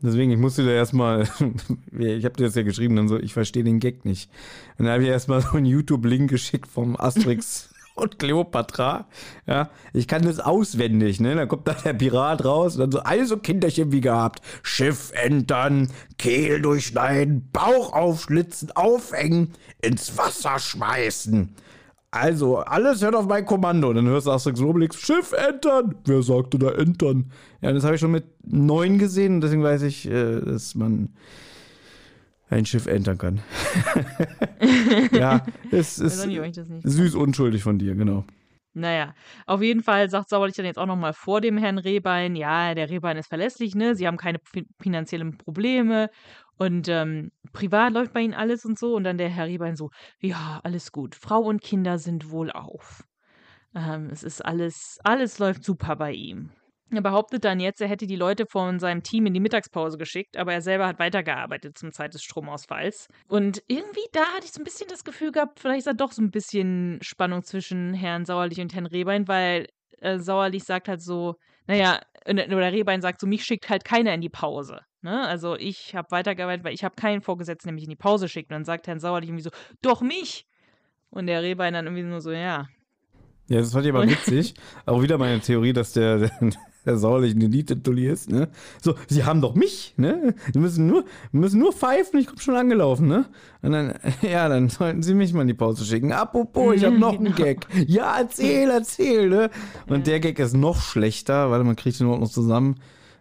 Deswegen, ich musste da erstmal, ich habe dir das ja geschrieben, dann so, ich verstehe den Gag nicht. Und dann habe ich erstmal so einen YouTube-Link geschickt vom Asterix und Cleopatra. Ja, ich kann das auswendig, ne? Dann kommt da der Pirat raus und dann so, also Kinderchen wie gehabt. Schiff entern, Kehl durchschneiden, Bauch aufschlitzen, aufhängen, ins Wasser schmeißen. Also, alles hört auf mein Kommando. Und dann hörst du Asterix und Obelix, Schiff entern. Wer sagte da entern? Ja, das habe ich schon mit neun gesehen. und Deswegen weiß ich, äh, dass man ein Schiff entern kann. ja, es ist süß unschuldig von dir, genau. Naja, auf jeden Fall sagt Sauerlich dann jetzt auch nochmal vor dem Herrn Rehbein, ja, der Rehbein ist verlässlich, ne? Sie haben keine fi- finanziellen Probleme und ähm, privat läuft bei ihnen alles und so. Und dann der Herr Rehbein so, ja, alles gut. Frau und Kinder sind wohlauf. Ähm, es ist alles, alles läuft super bei ihm. Er behauptet dann jetzt, er hätte die Leute von seinem Team in die Mittagspause geschickt, aber er selber hat weitergearbeitet zum Zeit des Stromausfalls. Und irgendwie da hatte ich so ein bisschen das Gefühl gehabt, vielleicht ist da doch so ein bisschen Spannung zwischen Herrn Sauerlich und Herrn Rehbein, weil äh, Sauerlich sagt halt so, naja, oder Rehbein sagt so, mich schickt halt keiner in die Pause. Ne? Also ich habe weitergearbeitet, weil ich habe keinen Vorgesetzten, der mich in die Pause schickt. Und dann sagt Herrn Sauerlich irgendwie so, doch mich. Und der Rehbein dann irgendwie nur so, ja. Ja, das fand ich aber witzig. Auch wieder meine Theorie, dass der, der, der Sauerlich ein Elite-Dulli ist, ne? So, sie haben doch mich, ne? Sie müssen nur, müssen nur pfeifen, ich komme schon angelaufen, ne? Und dann, ja, dann sollten sie mich mal in die Pause schicken. Apropos, ich habe noch einen Gag. Ja, erzähl, erzähl, ne? Und der Gag ist noch schlechter, warte mal, krieg ich den überhaupt noch zusammen.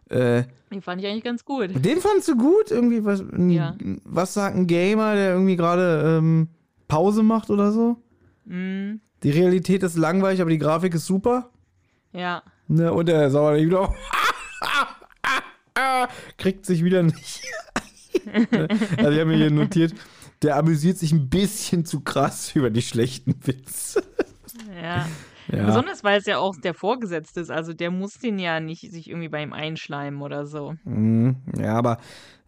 Äh, Den fand ich eigentlich ganz gut. den fandst du gut? Irgendwie was, Ja. was sagt ein Gamer, der irgendwie gerade ähm, Pause macht oder so? Mm, Die Realität ist langweilig, aber die Grafik ist super. ja. Ne, und der Sauerlich wieder kriegt sich wieder nicht. Also ich habe mir hier notiert, der amüsiert sich ein bisschen zu krass über die schlechten Witze. Ja. Ja. Besonders, weil es ja auch der Vorgesetzte ist. Also der muss den ja nicht sich irgendwie bei ihm einschleimen oder so. Mhm. Ja, aber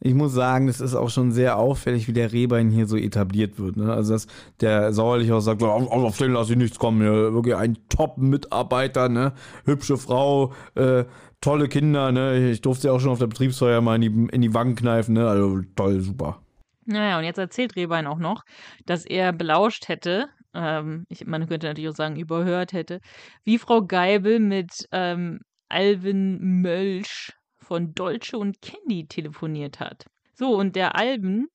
ich muss sagen, das ist auch schon sehr auffällig, wie der Rehbein hier so etabliert wird. Ne? Also, dass der Sauerlich auch sagt, auf, auf den lasse ich nichts kommen. Ja, wirklich ein Top-Mitarbeiter, ne? hübsche Frau, äh, tolle Kinder. Ne? Ich durfte sie auch schon auf der Betriebsfeier mal in die, in die Wangen kneifen. Ne? Also toll, super. Naja, und jetzt erzählt Rehbein auch noch, dass er belauscht hätte, ähm, ich, man könnte natürlich auch sagen, überhört hätte, wie Frau Geibel mit ähm, Alvin Mölsch von Dolce und Candy telefoniert hat. So, und der Alben,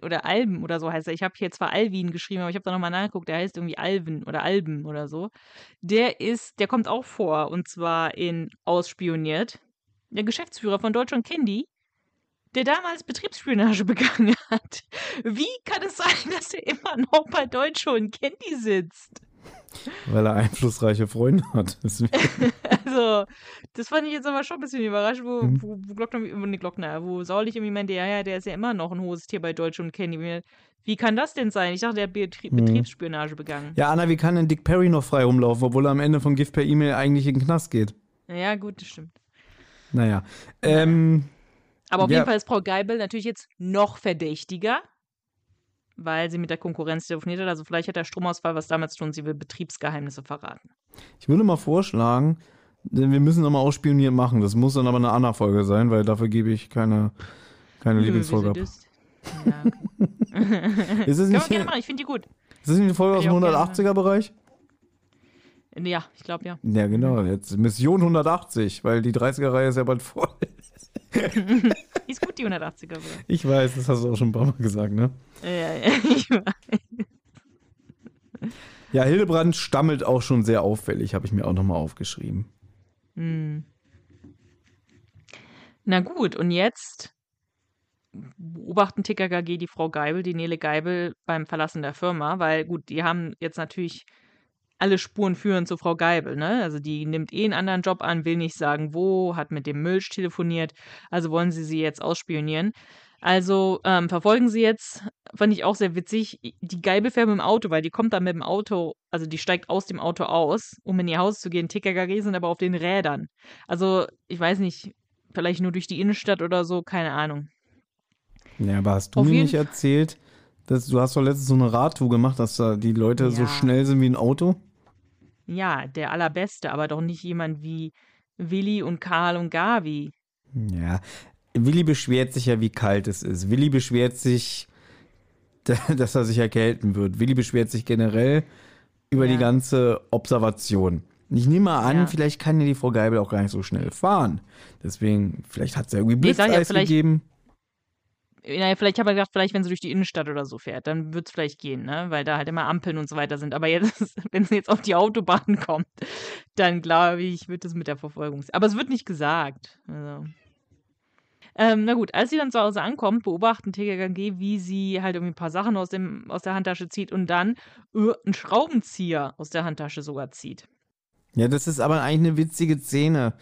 oder Alben oder so heißt er, ich habe hier zwar Alvin geschrieben, aber ich habe da nochmal nachgeguckt, der heißt irgendwie Alvin oder Alben oder so. Der ist, der kommt auch vor, und zwar in Ausspioniert. Der Geschäftsführer von Dolce und Candy der damals Betriebsspionage begangen hat. Wie kann es sein, dass er immer noch bei Deutsche und Candy sitzt? Weil er einflussreiche Freunde hat. Also, das fand ich jetzt aber schon ein bisschen überraschend, wo, Mhm. wo, wo Glockner, wo, nee, Glockner, wo Saulich irgendwie meinte, ja, ja, der ist ja immer noch ein hohes Tier bei Deutsche und Candy. Wie- kann das denn sein? Ich dachte, der hat Betrie Mhm. Betriebsspionage begangen. Ja, Anna, wie kann denn Dick Perry noch frei rumlaufen, obwohl er am Ende von Gift per E-Mail eigentlich in den Knast geht? Ja, gut, das stimmt. Naja. Ähm, Aber auf Ja. jeden Fall ist Frau Geibel natürlich jetzt noch verdächtiger, weil sie mit der Konkurrenz telefoniert hat. Also vielleicht hat der Stromausfall was damit zu tun, sie will Betriebsgeheimnisse verraten. ich würde mal vorschlagen, denn wir müssen nochmal ausspionieren machen. Das muss dann aber eine Anna-Folge sein, weil dafür gebe ich keine, keine Nö, Lieblingsfolge ab. das? Ja, okay. Ist es Können wir nicht, gerne machen, ich finde die gut. ist es nicht eine Folge aus dem Kann ich auch gerne 180er-Bereich? Ja, ich glaube ja. Ja, genau. Jetzt Mission 180, weil die 30er-Reihe ist ja bald voll. Ist gut, die 180er. Bro. Ich weiß, das hast du auch schon ein paar Mal gesagt, ne? Ja, ja, ich weiß. Ja, Hildebrand stammelt auch schon sehr auffällig, habe ich mir auch nochmal aufgeschrieben. Hm. Na gut, und jetzt beobachten TKKG die Frau Geibel, die Nele Geibel beim Verlassen der Firma, weil gut, die haben jetzt natürlich alle Spuren führen zu Frau Geibel, ne? Also die nimmt eh einen anderen Job an, will nicht sagen wo, hat mit dem Milch telefoniert, also wollen sie sie jetzt ausspionieren. Also ähm, verfolgen sie jetzt, fand ich auch sehr witzig, die Geibel fährt mit dem Auto, weil die kommt dann mit dem Auto, also die steigt aus dem Auto aus, um in ihr Haus zu gehen. TKKG sind aber auf den Rädern. Also ich weiß nicht, vielleicht nur durch die Innenstadt oder so, keine Ahnung. Ja, aber hast du Auf mir nicht erzählt, dass du hast doch letztens so eine Radtour gemacht, dass da die Leute so Ja. schnell sind wie ein Auto? Ja, der allerbeste, aber doch nicht jemand wie Willi und Karl und Gavi. Ja, Willi beschwert sich ja, wie kalt es ist. Willi beschwert sich, dass er sich erkälten wird. Willi beschwert sich generell über die Ja. ganze Observation. Ich nehme mal an, Ja. vielleicht kann ja die Frau Geibel auch gar nicht so schnell fahren. Deswegen, vielleicht hat es ja irgendwie Nee, ja, Blitzeis vielleicht- gegeben. Naja, vielleicht habe ich gedacht, vielleicht, wenn sie durch die Innenstadt oder so fährt, dann wird es vielleicht gehen, ne? Weil da halt immer Ampeln und so weiter sind. Aber jetzt, wenn sie jetzt auf die Autobahn kommt, dann glaube ich, wird es mit der Verfolgung. Aber es wird nicht gesagt. Also. Ähm, na gut, als sie dann zu Hause ankommt, beobachten TKKG, wie sie halt irgendwie ein paar Sachen aus, dem, aus der Handtasche zieht und dann äh, einen Schraubenzieher aus der Handtasche sogar zieht. Ja, das ist aber eigentlich eine witzige Szene.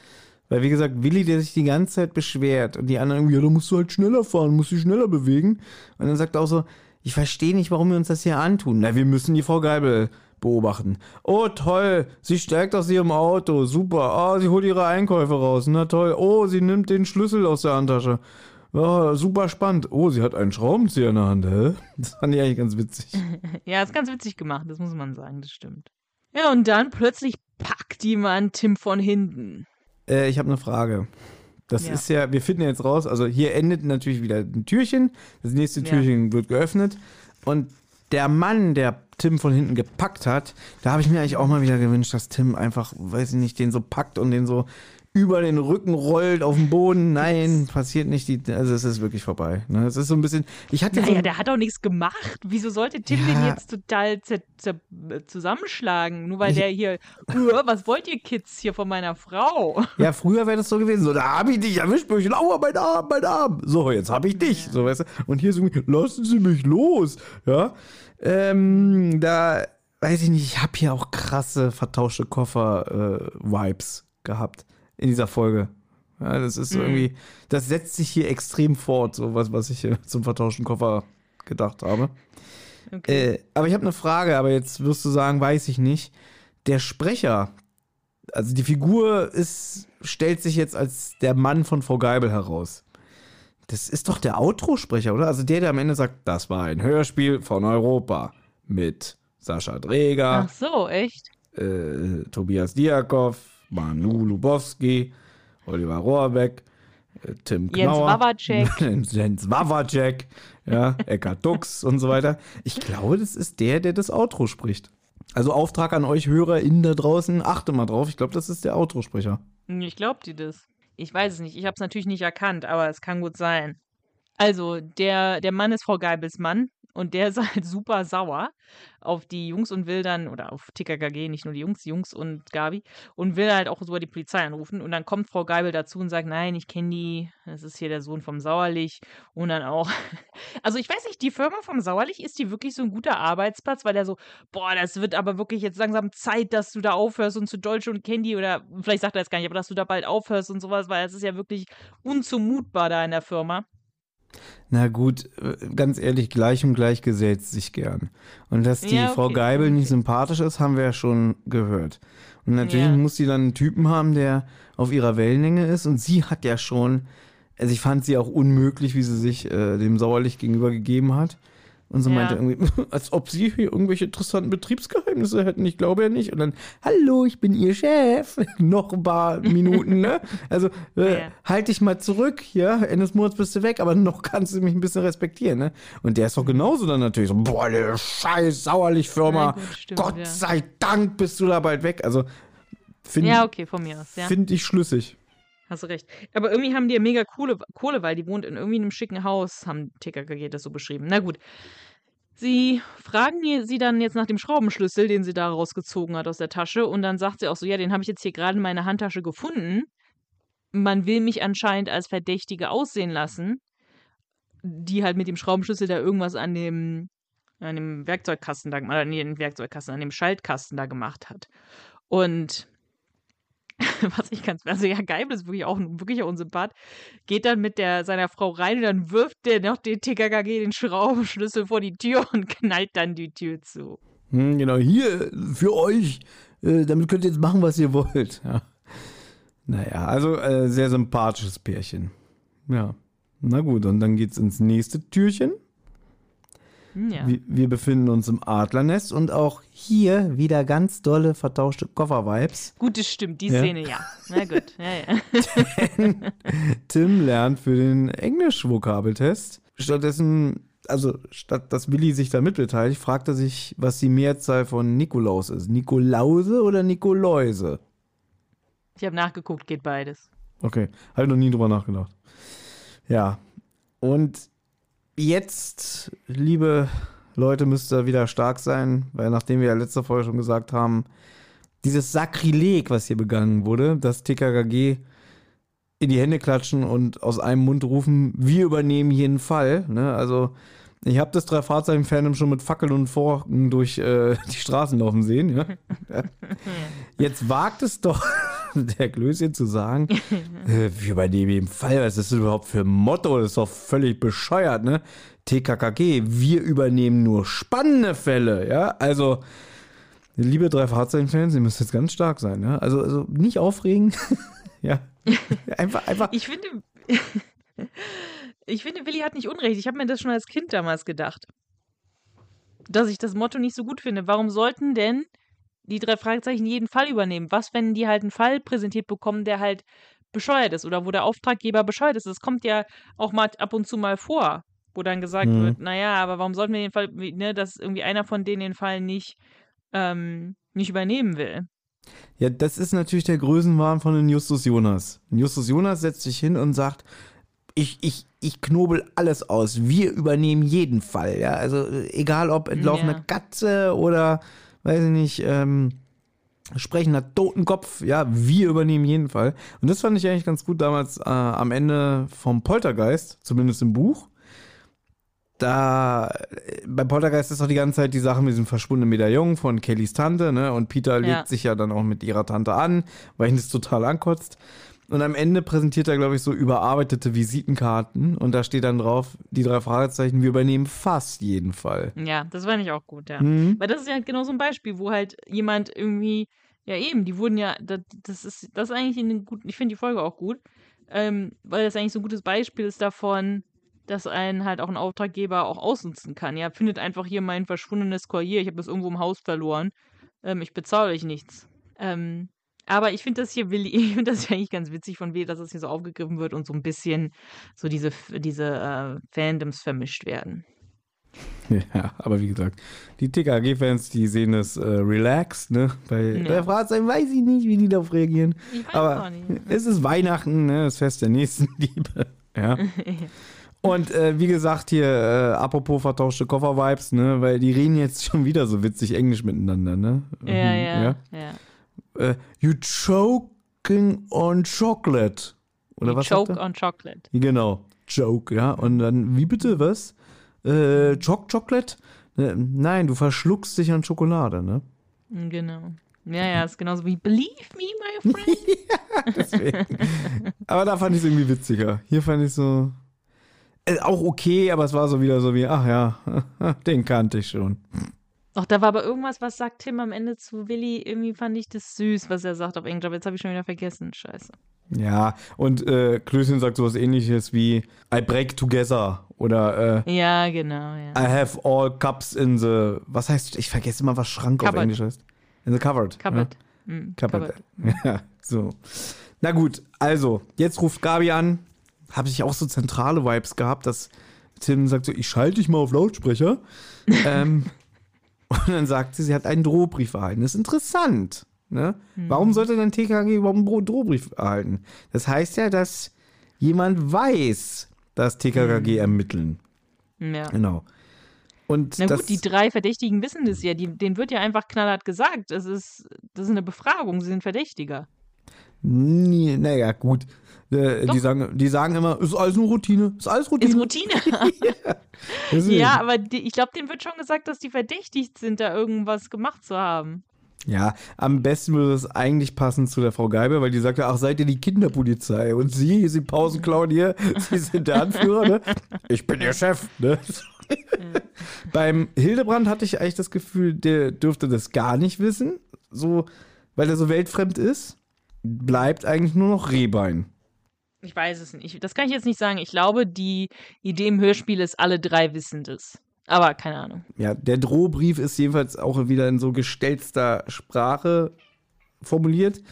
Weil, wie gesagt, Willi, der sich die ganze Zeit beschwert und die anderen ja, da musst du halt schneller fahren, musst dich schneller bewegen. Und dann sagt er auch so, ich verstehe nicht, warum wir uns das hier antun. Na, wir müssen die Frau Geibel beobachten. Oh, toll, sie steigt aus ihrem Auto, super. Oh, sie holt ihre Einkäufe raus, na toll. Oh, sie nimmt den Schlüssel aus der Handtasche. Ja, super spannend. Oh, sie hat einen Schraubenzieher in der Hand, hä? Das fand ich eigentlich ganz witzig. Ja, ist ganz witzig gemacht, das muss man sagen, das stimmt. Ja, und dann plötzlich packt jemand Tim von hinten. Äh, ich habe eine Frage. Das Ja. ist ja, wir finden jetzt raus, also hier endet natürlich wieder ein Türchen, das nächste Ja. Türchen wird geöffnet und der Mann, der Tim von hinten gepackt hat, da habe ich mir eigentlich auch mal wieder gewünscht, dass Tim einfach, weiß ich nicht, den so packt und den so über den Rücken rollt auf den Boden. Nein, passiert nicht. Die, also es ist wirklich vorbei. Ne? Es ist so ein bisschen. Ich hatte so Naja, der hat auch nichts gemacht. Wieso sollte Tim Ja. den jetzt total äh, zusammenschlagen? Nur weil Ich- der hier, "Uah, was wollt ihr Kids hier von meiner Frau? Ja, früher wäre das so gewesen. So, da habe ich dich erwischt, Bürchen. Aua, mein Arm, mein Arm. So, jetzt habe ich dich. So, weißt du? Und hier so, lassen Sie mich los. Ja. Ähm, da weiß ich nicht, ich habe hier auch krasse vertauschte Koffer-Vibes gehabt in dieser Folge. Ja, das ist Mhm. irgendwie, das setzt sich hier extrem fort, so was, was ich hier zum vertauschten Koffer gedacht habe. Okay. Äh, aber ich habe eine Frage, aber jetzt wirst du sagen, weiß ich nicht. Der Sprecher, also die Figur ist, stellt sich jetzt als der Mann von Frau Geibel heraus. Das ist doch der Outro-Sprecher, oder? Also der, der am Ende sagt, das war ein Hörspiel von Europa mit Sascha Dreger, Ach so, echt? äh, Tobias Diakov, Manu Lubowski, Oliver Rohrbeck, äh, Tim Jens Knauer, Wawacek. Jens Wawacek, ja, Eckhard Dux und so weiter. Ich glaube, das ist der, der das Outro spricht. Also Auftrag an euch HörerInnen da draußen, achte mal drauf. Ich glaube, das ist der Outro-Sprecher. Hm, Ich glaub dir das. Ich weiß es nicht. Ich habe es natürlich nicht erkannt, aber es kann gut sein. Also, der, der Mann ist Frau Geibels Mann und der ist halt super sauer auf die Jungs und will dann, oder auf TKKG, nicht nur die Jungs, Jungs und Gabi, und will halt auch sogar die Polizei anrufen. Und dann kommt Frau Geibel dazu und sagt, nein, ich kenne die, das ist hier der Sohn vom Sauerlich. Und dann auch, also ich weiß nicht, die Firma vom Sauerlich, ist die wirklich so ein guter Arbeitsplatz, weil der so, boah, das wird aber wirklich jetzt langsam Zeit, dass du da aufhörst und zu Dolce und Candy oder vielleicht sagt er es gar nicht, aber dass du da bald aufhörst und sowas, weil es ist ja wirklich unzumutbar da in der Firma. Na gut, äh, ganz ehrlich, gleich und gleich gesellt sich gern. Und dass die Ja, Frau okay, Geibel nicht sympathisch ist, haben wir ja schon gehört. Und natürlich Ja. muss sie dann einen Typen haben, der auf ihrer Wellenlänge ist. Und sie hat ja schon, also ich fand sie auch unmöglich, wie sie sich äh, dem Sauerlich gegenüber gegeben hat. Und so Ja. meinte irgendwie, als ob sie hier irgendwelche interessanten Betriebsgeheimnisse hätten. Ich glaube ja nicht. Und dann, hallo, ich bin ihr Chef. Noch ein paar Minuten, ne? Also, äh, Ja. halt dich mal zurück, ja? Ende des Monats bist du weg, aber noch kannst du mich ein bisschen respektieren, ne? Und der ist doch genauso dann natürlich so, boah, der scheiß Sauerlich-Firma. Ja, gut, stimmt, Gott sei Dank bist du da bald weg. Also, finde Ja, okay, von mir aus, ja. find ich schlüssig. Hast du recht. Aber irgendwie haben die ja mega coole Kohle, weil die wohnt in irgendwie einem schicken Haus, haben TKKG das so beschrieben. Na gut. Sie fragen sie dann jetzt nach dem Schraubenschlüssel, den sie da rausgezogen hat aus der Tasche. Und dann sagt sie auch so: Ja, den habe ich jetzt hier gerade in meiner Handtasche gefunden. Man will mich anscheinend als Verdächtige aussehen lassen, die halt mit dem Schraubenschlüssel da irgendwas an dem, an dem Werkzeugkasten da, oder nee, Werkzeugkasten, an dem Schaltkasten da gemacht hat. Und was ich ganz, also ja, Geibel ist wirklich auch ein wirklicher Unsympath, geht dann mit der, seiner Frau rein und dann wirft der noch den TKKG den Schraubenschlüssel vor die Tür und knallt dann die Tür zu. Hm, genau, hier für euch. Äh, damit könnt ihr jetzt machen, was ihr wollt. Ja. Naja, also äh, sehr sympathisches Pärchen. Ja. Na gut, und dann geht's ins nächste Türchen. Hm, Ja. Wir, wir befinden uns im Adlernest und auch hier wieder ganz dolle vertauschte Koffer-Vibes. Gut, das stimmt, die Ja. Szene ja. Na gut, ja, ja. Tim lernt für den Englisch-Vokabeltest. Stattdessen, also statt dass Willi sich da mitbeteiligt, fragt er sich, was die Mehrzahl von Nikolaus ist. Nikolause oder Nikoläuse? Ich habe nachgeguckt, geht beides. Okay, habe ich noch nie drüber nachgedacht. Ja, und jetzt, liebe Leute, müsst ihr wieder stark sein, weil nachdem wir ja letzte Folge schon gesagt haben, dieses Sakrileg, was hier begangen wurde, das TKKG in die Hände klatschen und aus einem Mund rufen, wir übernehmen jeden Fall. Ne? Also ich habe das drei Fahrzeichen Fandom schon mit Fackeln und Forken durch äh, die Straßen laufen sehen. Ja. Jetzt wagt es doch der Klößchen zu sagen, äh, wir übernehmen jeden Fall. Was ist das überhaupt für ein Motto? Das ist doch völlig bescheuert, ne? TKKG, wir übernehmen nur spannende Fälle, ja? Also, liebe drei Fahrzeichen-Fans, ihr müsst jetzt ganz stark sein, ja? Also, also nicht aufregen. ja. Einfach, einfach. Ich finde, ich finde, Willi hat nicht Unrecht. Ich habe mir das schon als Kind damals gedacht. Dass ich das Motto nicht so gut finde. Warum sollten denn die drei Fragezeichen jeden Fall übernehmen? Was, wenn die halt einen Fall präsentiert bekommen, der halt bescheuert ist oder wo der Auftraggeber bescheuert ist. Das kommt ja auch mal ab und zu mal vor, wo dann gesagt Mhm. wird, naja, aber warum sollten wir den Fall, ne, dass irgendwie einer von denen den Fall nicht, ähm, nicht übernehmen will. Ja, das ist natürlich der Größenwahn von den Justus Jonas. Justus Jonas setzt sich hin und sagt, ich, ich, ich knobel alles aus. Wir übernehmen jeden Fall. Ja, also egal ob entlaufene Ja. Katze oder, weiß ich nicht, ähm, sprechender Totenkopf. Ja, wir übernehmen jeden Fall. Und das fand ich eigentlich ganz gut damals äh, am Ende vom Poltergeist, zumindest im Buch. Da, äh, bei Poltergeist ist doch die ganze Zeit die Sache mit diesem verschwundenen Medaillon von Kellys Tante, ne? Und Peter Ja. legt sich ja dann auch mit ihrer Tante an, weil ihn das total ankotzt. Und am Ende präsentiert er, glaube ich, so überarbeitete Visitenkarten und da steht dann drauf, die drei Fragezeichen, wir übernehmen fast jeden Fall. Ja, das fand ich auch gut, ja. Mhm. Weil das ist ja genau so ein Beispiel, wo halt jemand irgendwie, ja eben, die wurden ja, das, das ist, das ist eigentlich in den guten, ich finde die Folge auch gut, ähm, weil das eigentlich so ein gutes Beispiel ist davon, dass einen halt auch ein Auftraggeber auch ausnutzen kann. Ja, findet einfach hier mein verschwundenes Collier, ich habe das irgendwo im Haus verloren, ähm, ich bezahle euch nichts. Ähm, aber ich finde das hier, Willi, ich finde das eigentlich ganz witzig von W, dass das hier so aufgegriffen wird und so ein bisschen so diese, diese äh, Fandoms vermischt werden. Ja, aber wie gesagt, die TKG-Fans, die sehen das äh, relaxed, ne? Bei Ja. der Fragezeichen weiß ich nicht, wie die darauf reagieren. Ich weiß Aber auch nicht. es ist Weihnachten, ne? Das Fest der Nächstenliebe. Ja. Und äh, wie gesagt, hier, äh, apropos vertauschte Koffer-Vibes, ne? Weil die reden jetzt schon wieder so witzig Englisch miteinander, ne? Ja, Mhm, ja, ja. Äh, you choking on chocolate. Oder You was? choke on chocolate. Genau, Joke, ja. Und dann, wie bitte, was? Äh, Choc Chocolate? Äh, nein, du verschluckst dich an Schokolade, ne? Mm, Genau. Ja, ja, ist genauso wie Believe me, my friend. Deswegen. aber da fand ich es irgendwie witziger. Hier fand ich so. Äh, auch okay, aber es war so wieder so wie, ach ja, den kannte ich schon. Ach, da war aber irgendwas, was sagt Tim am Ende zu Willi? Irgendwie fand ich das süß, was er sagt auf Englisch, aber jetzt habe ich schon wieder vergessen. Scheiße. Ja, und äh, Klößchen sagt sowas ähnliches wie I break together oder äh, Ja, genau, ja. I have all cups in the. Was heißt, ich vergesse immer, was Schrank auf Cupboard. Englisch heißt. In the cupboard. Cupboard. Mm, Cupboard. Ja, so. Na gut, also, jetzt ruft Gabi an. Habe ich auch so zentrale Vibes gehabt, dass Tim sagt so, ich schalte dich mal auf Lautsprecher. ähm, und dann sagt sie, sie hat einen Drohbrief erhalten. Das ist interessant. Ne? Warum sollte dann TKG überhaupt einen Drohbrief erhalten? Das heißt ja, dass jemand weiß, dass TKKG ermitteln. Ja. Genau. Und Na gut, die drei Verdächtigen wissen das ja. Die, denen wird ja einfach knallhart gesagt. Das ist, das ist eine Befragung, sie sind Verdächtiger. Nee, naja, gut. Äh, die, sagen, die sagen immer, ist alles nur Routine. Ist alles Routine. Ist Routine. Deswegen. ja, aber die, ich glaube, denen wird schon gesagt, dass die verdächtigt sind, da irgendwas gemacht zu haben. Ja, am besten würde es eigentlich passen zu der Frau Geiber, weil die sagt ja, ach, seid ihr die Kinderpolizei? Und sie, sie Pausenclown hier, sie sind der Anführer, ne? Ich bin ihr Chef, ne? Beim Hildebrand hatte ich eigentlich das Gefühl, der dürfte das gar nicht wissen, so, weil er so weltfremd ist. Bleibt eigentlich nur noch Rehbein. Ich weiß es nicht. Ich, das kann ich jetzt nicht sagen. Ich glaube, die Idee im Hörspiel ist, alle drei wissen das. Aber keine Ahnung. Ja, der Drohbrief ist jedenfalls auch wieder in so gestelzter Sprache formuliert.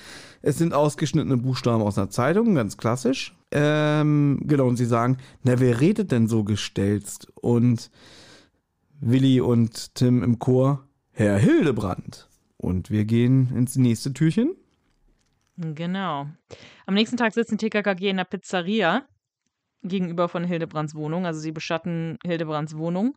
Es sind ausgeschnittene Buchstaben aus einer Zeitung, ganz klassisch. Ähm, genau, und sie sagen, na, wer redet denn so gestelzt? Und Willi und Tim im Chor, Herr Hildebrand. Und wir gehen ins nächste Türchen. Genau. Am nächsten Tag sitzen TKKG in der Pizzeria gegenüber von Hildebrands Wohnung. Also sie beschatten Hildebrands Wohnung.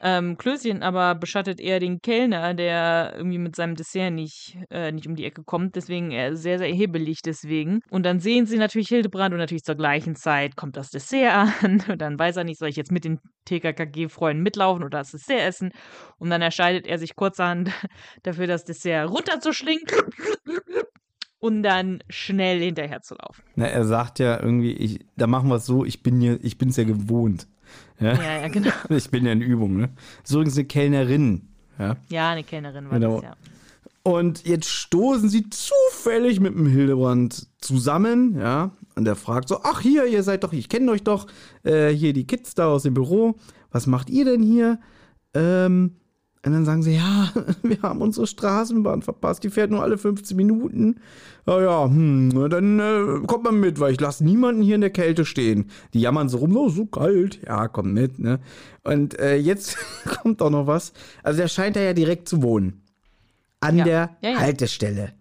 Ähm, Klößchen aber beschattet eher den Kellner, der irgendwie mit seinem Dessert nicht, äh, nicht um die Ecke kommt. Deswegen er sehr, sehr hebelig deswegen. Und dann sehen sie natürlich Hildebrand und natürlich zur gleichen Zeit kommt das Dessert an. Und dann weiß er nicht, soll ich jetzt mit den TKKG-Freunden mitlaufen oder das Dessert essen? Und dann entscheidet er sich kurzerhand dafür, das Dessert runterzuschlingen und dann schnell hinterher zu laufen. Na, er sagt ja irgendwie, ich, da machen wir es so, ich bin ja, ich bin's ja gewohnt. Ja? Ja, ja, genau. Ich bin ja in Übung, ne? Das ist übrigens eine Kellnerin. Ja. Ja, eine Kellnerin war Genau. das, ja. Und jetzt stoßen sie zufällig mit dem Hildebrand zusammen, ja. Und er fragt so, ach hier, ihr seid doch, ich kenne euch doch, äh, hier die Kids da aus dem Büro. Was macht ihr denn hier? Ähm, Und dann sagen sie, ja, wir haben unsere Straßenbahn verpasst, die fährt nur alle 15 Minuten. Ja, ja, hm, dann äh, kommt man mit, weil ich lasse niemanden hier in der Kälte stehen. Die jammern so rum, oh, so kalt. Ja, komm mit, ne? Und äh, jetzt kommt auch noch was. Also der scheint da ja direkt zu wohnen. An Ja. der Ja, ja. Haltestelle.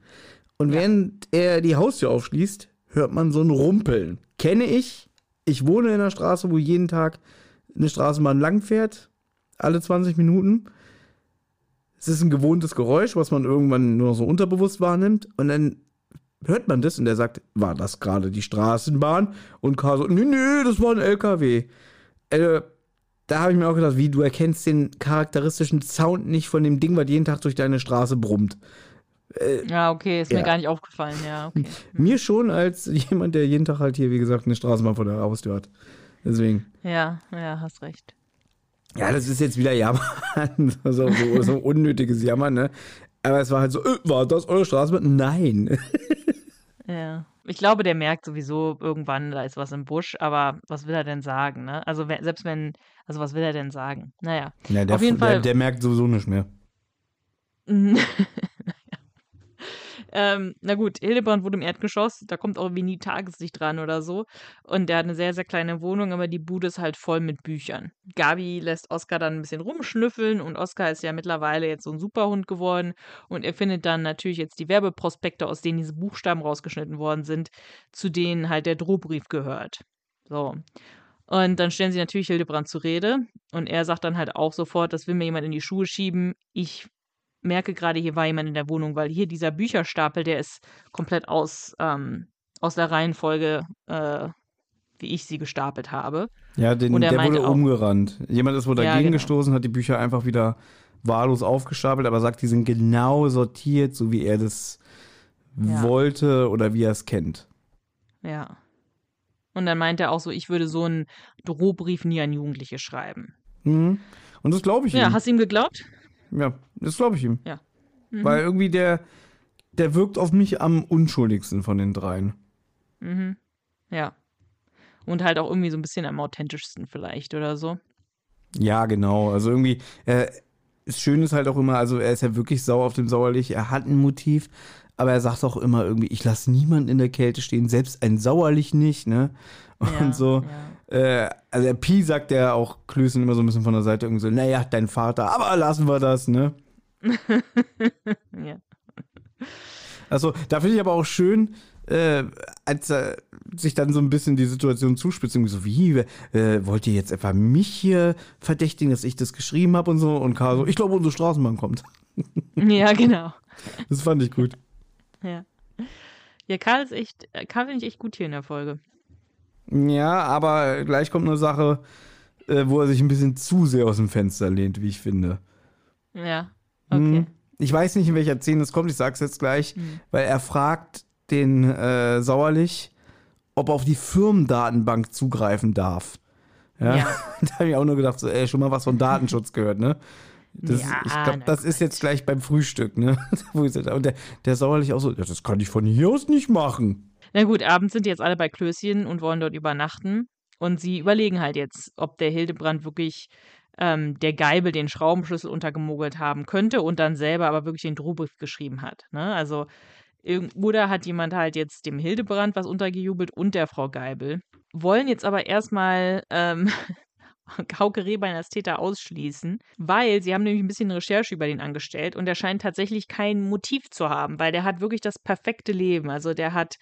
Und während er die Haustür aufschließt, hört man so ein Rumpeln. Kenne ich. Ich wohne in einer Straße, wo jeden Tag eine Straßenbahn langfährt. Alle 20 Minuten. Es ist ein gewohntes Geräusch, was man irgendwann nur noch so unterbewusst wahrnimmt. Und dann hört man das und der sagt, war das gerade die Straßenbahn? Und Karl so, nee, nee, das war ein LKW. Äh, da habe ich mir auch gedacht, wie, du erkennst den charakteristischen Sound nicht von dem Ding, was jeden Tag durch deine Straße brummt. Ja, okay, ist Ja. mir gar nicht aufgefallen, ja, okay. Mir schon als jemand, der jeden Tag halt hier, wie gesagt, eine Straßenbahn vor der Haustür hat. Deswegen. Ja, ja, hast recht. Ja, das ist jetzt wieder Jammern. so, so, so unnötiges Jammern, ne? Aber es war halt so, äh, war das eure Straßenbahn? Nein. Ja. Ich glaube, der merkt sowieso irgendwann, da ist was im Busch, aber was will er denn sagen, ne? Also selbst wenn, also was will er denn sagen? Naja. Ja, der, Auf jeden der, Fall- der merkt sowieso nicht mehr. ähm, na gut, Hildebrand wohnt im Erdgeschoss, da kommt auch nie Tageslicht dran oder so. Und der hat eine sehr, sehr kleine Wohnung, aber die Bude ist halt voll mit Büchern. Gabi lässt Oskar dann ein bisschen rumschnüffeln und Oskar ist ja mittlerweile jetzt so ein Superhund geworden und er findet dann natürlich jetzt die Werbeprospekte, aus denen diese Buchstaben rausgeschnitten worden sind, zu denen halt der Drohbrief gehört. So. Und dann stellen sie natürlich Hildebrand zur Rede und er sagt dann halt auch sofort, das will mir jemand in die Schuhe schieben. Ich merke gerade, hier war jemand in der Wohnung, weil hier dieser Bücherstapel, der ist komplett aus, ähm, aus der Reihenfolge, äh, wie ich sie gestapelt habe. Ja, den, er der wurde auch- umgerannt. Jemand ist wohl Ja, dagegen genau. gestoßen, hat die Bücher einfach wieder wahllos aufgestapelt, aber sagt, die sind genau sortiert, so wie er das Ja. wollte oder wie er es kennt. Ja. Und dann meint er auch so, ich würde so einen Drohbrief nie an Jugendliche schreiben. Mhm. Und das glaube ich Ja, ihm. hast du ihm geglaubt? Ja, das glaube ich ihm. Ja. Mhm. Weil irgendwie der, der wirkt auf mich am unschuldigsten von den dreien. Mhm. Ja. Und halt auch irgendwie so ein bisschen am authentischsten vielleicht oder so. Ja, genau. Also irgendwie, äh, das Schöne ist halt auch immer, also er ist ja wirklich sauer auf dem Sauerlich, er hat ein Motiv, aber er sagt auch immer irgendwie, ich lasse niemanden in der Kälte stehen, selbst ein Sauerlich nicht, ne? Und Ja, so. ja. Äh, also der Pi sagt ja auch Klößen immer so ein bisschen von der Seite irgendwie so, naja, dein Vater, aber lassen wir das, ne? Ja. Also, da finde ich aber auch schön, äh, als äh, sich dann so ein bisschen die Situation zuspitzt, irgendwie so, wie, äh, wollt ihr jetzt etwa mich hier verdächtigen, dass ich das geschrieben habe und so? Und Karl so, ich glaube, unsere Straßenbahn kommt. ja, genau. Das fand ich gut. Ja. Ja, Karl ist echt, Karl finde ich echt gut hier in der Folge. Ja, aber gleich kommt eine Sache, äh, wo er sich ein bisschen zu sehr aus dem Fenster lehnt, wie ich finde. Ja. Okay. Hm. Ich weiß nicht, in welcher Szene es kommt, ich sag's jetzt gleich, Hm. weil er fragt den äh, Sauerlich, ob er auf die Firmendatenbank zugreifen darf. Ja. Ja. da habe ich auch nur gedacht, so, ey, schon mal was von Datenschutz gehört, ne? Das, Ja, ich glaube, das ist jetzt gleich beim Frühstück, ne? Und der, der Sauerlich auch so, ja, das kann ich von hier aus nicht machen. Na gut, abends sind die jetzt alle bei Klößchen und wollen dort übernachten. Und sie überlegen halt jetzt, ob der Hildebrand wirklich ähm, der Geibel den Schraubenschlüssel untergemogelt haben könnte und dann selber aber wirklich den Drohbrief geschrieben hat. Ne? Also, oder hat jemand halt jetzt dem Hildebrand was untergejubelt und der Frau Geibel. Wollen jetzt aber erstmal ähm, Hauke Rehbein als Täter ausschließen, weil sie haben nämlich ein bisschen Recherche über den angestellt und er scheint tatsächlich kein Motiv zu haben, weil der hat wirklich das perfekte Leben. Also der hat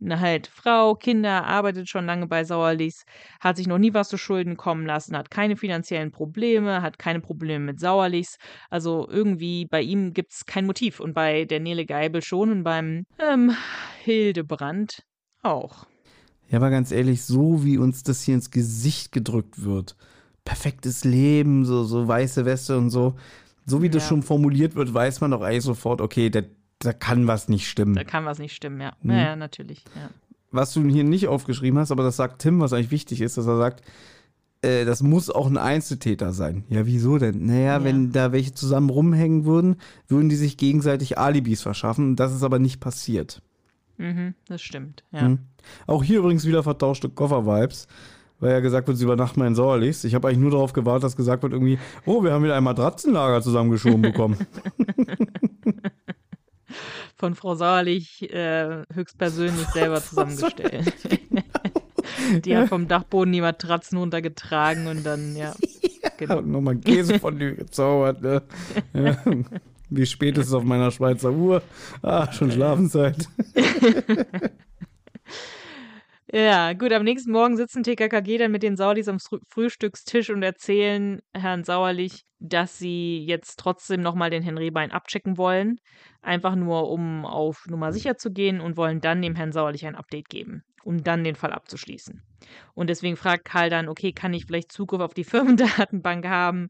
eine halt Frau, Kinder, arbeitet schon lange bei Sauerlichs, hat sich noch nie was zu Schulden kommen lassen, hat keine finanziellen Probleme, hat keine Probleme mit Sauerlichs. Also irgendwie bei ihm gibt es kein Motiv und bei der Nele Geibel schon und beim ähm, Hildebrand auch. Ja, aber ganz ehrlich, so wie uns das hier ins Gesicht gedrückt wird, perfektes Leben, so, so weiße Weste und so, so wie das Ja. schon formuliert wird, weiß man doch eigentlich sofort, okay, da, da kann was nicht stimmen. Da kann was nicht stimmen, ja. Mhm. Ja, ja, natürlich. Ja. was du hier nicht aufgeschrieben hast, aber das sagt Tim, was eigentlich wichtig ist, dass er sagt, äh, das muss auch ein Einzeltäter sein. Ja, wieso denn? Naja, Ja. wenn da welche zusammen rumhängen würden, würden die sich gegenseitig Alibis verschaffen. Das ist aber nicht passiert. Mhm, das stimmt. Ja. Hm. Auch hier übrigens wieder vertauschte Koffer-Vibes, weil ja gesagt wird, sie übernachten in Sauerlichs. Ich habe eigentlich nur darauf gewartet, dass gesagt wird irgendwie, oh, wir haben wieder ein Matratzenlager zusammengeschoben bekommen. Von Frau Sauerlich äh, höchstpersönlich selber zusammengestellt. Die hat vom Dachboden die Matratzen runtergetragen und dann, ja. Genau. Und nochmal Käse von dir gezaubert. Ne? Ja. Wie spät ist es auf meiner Schweizer Uhr? Ah, schon Schlafenszeit. Ja, gut, am nächsten Morgen sitzen TKKG dann mit den Saudis am Frü- Frühstückstisch und erzählen Herrn Sauerlich, dass sie jetzt trotzdem nochmal den Henry Bein abchecken wollen. Einfach nur, um auf Nummer sicher zu gehen und wollen dann dem Herrn Sauerlich ein Update geben, um dann den Fall abzuschließen. Und deswegen fragt Karl dann, okay, kann ich vielleicht Zugriff auf die Firmendatenbank haben,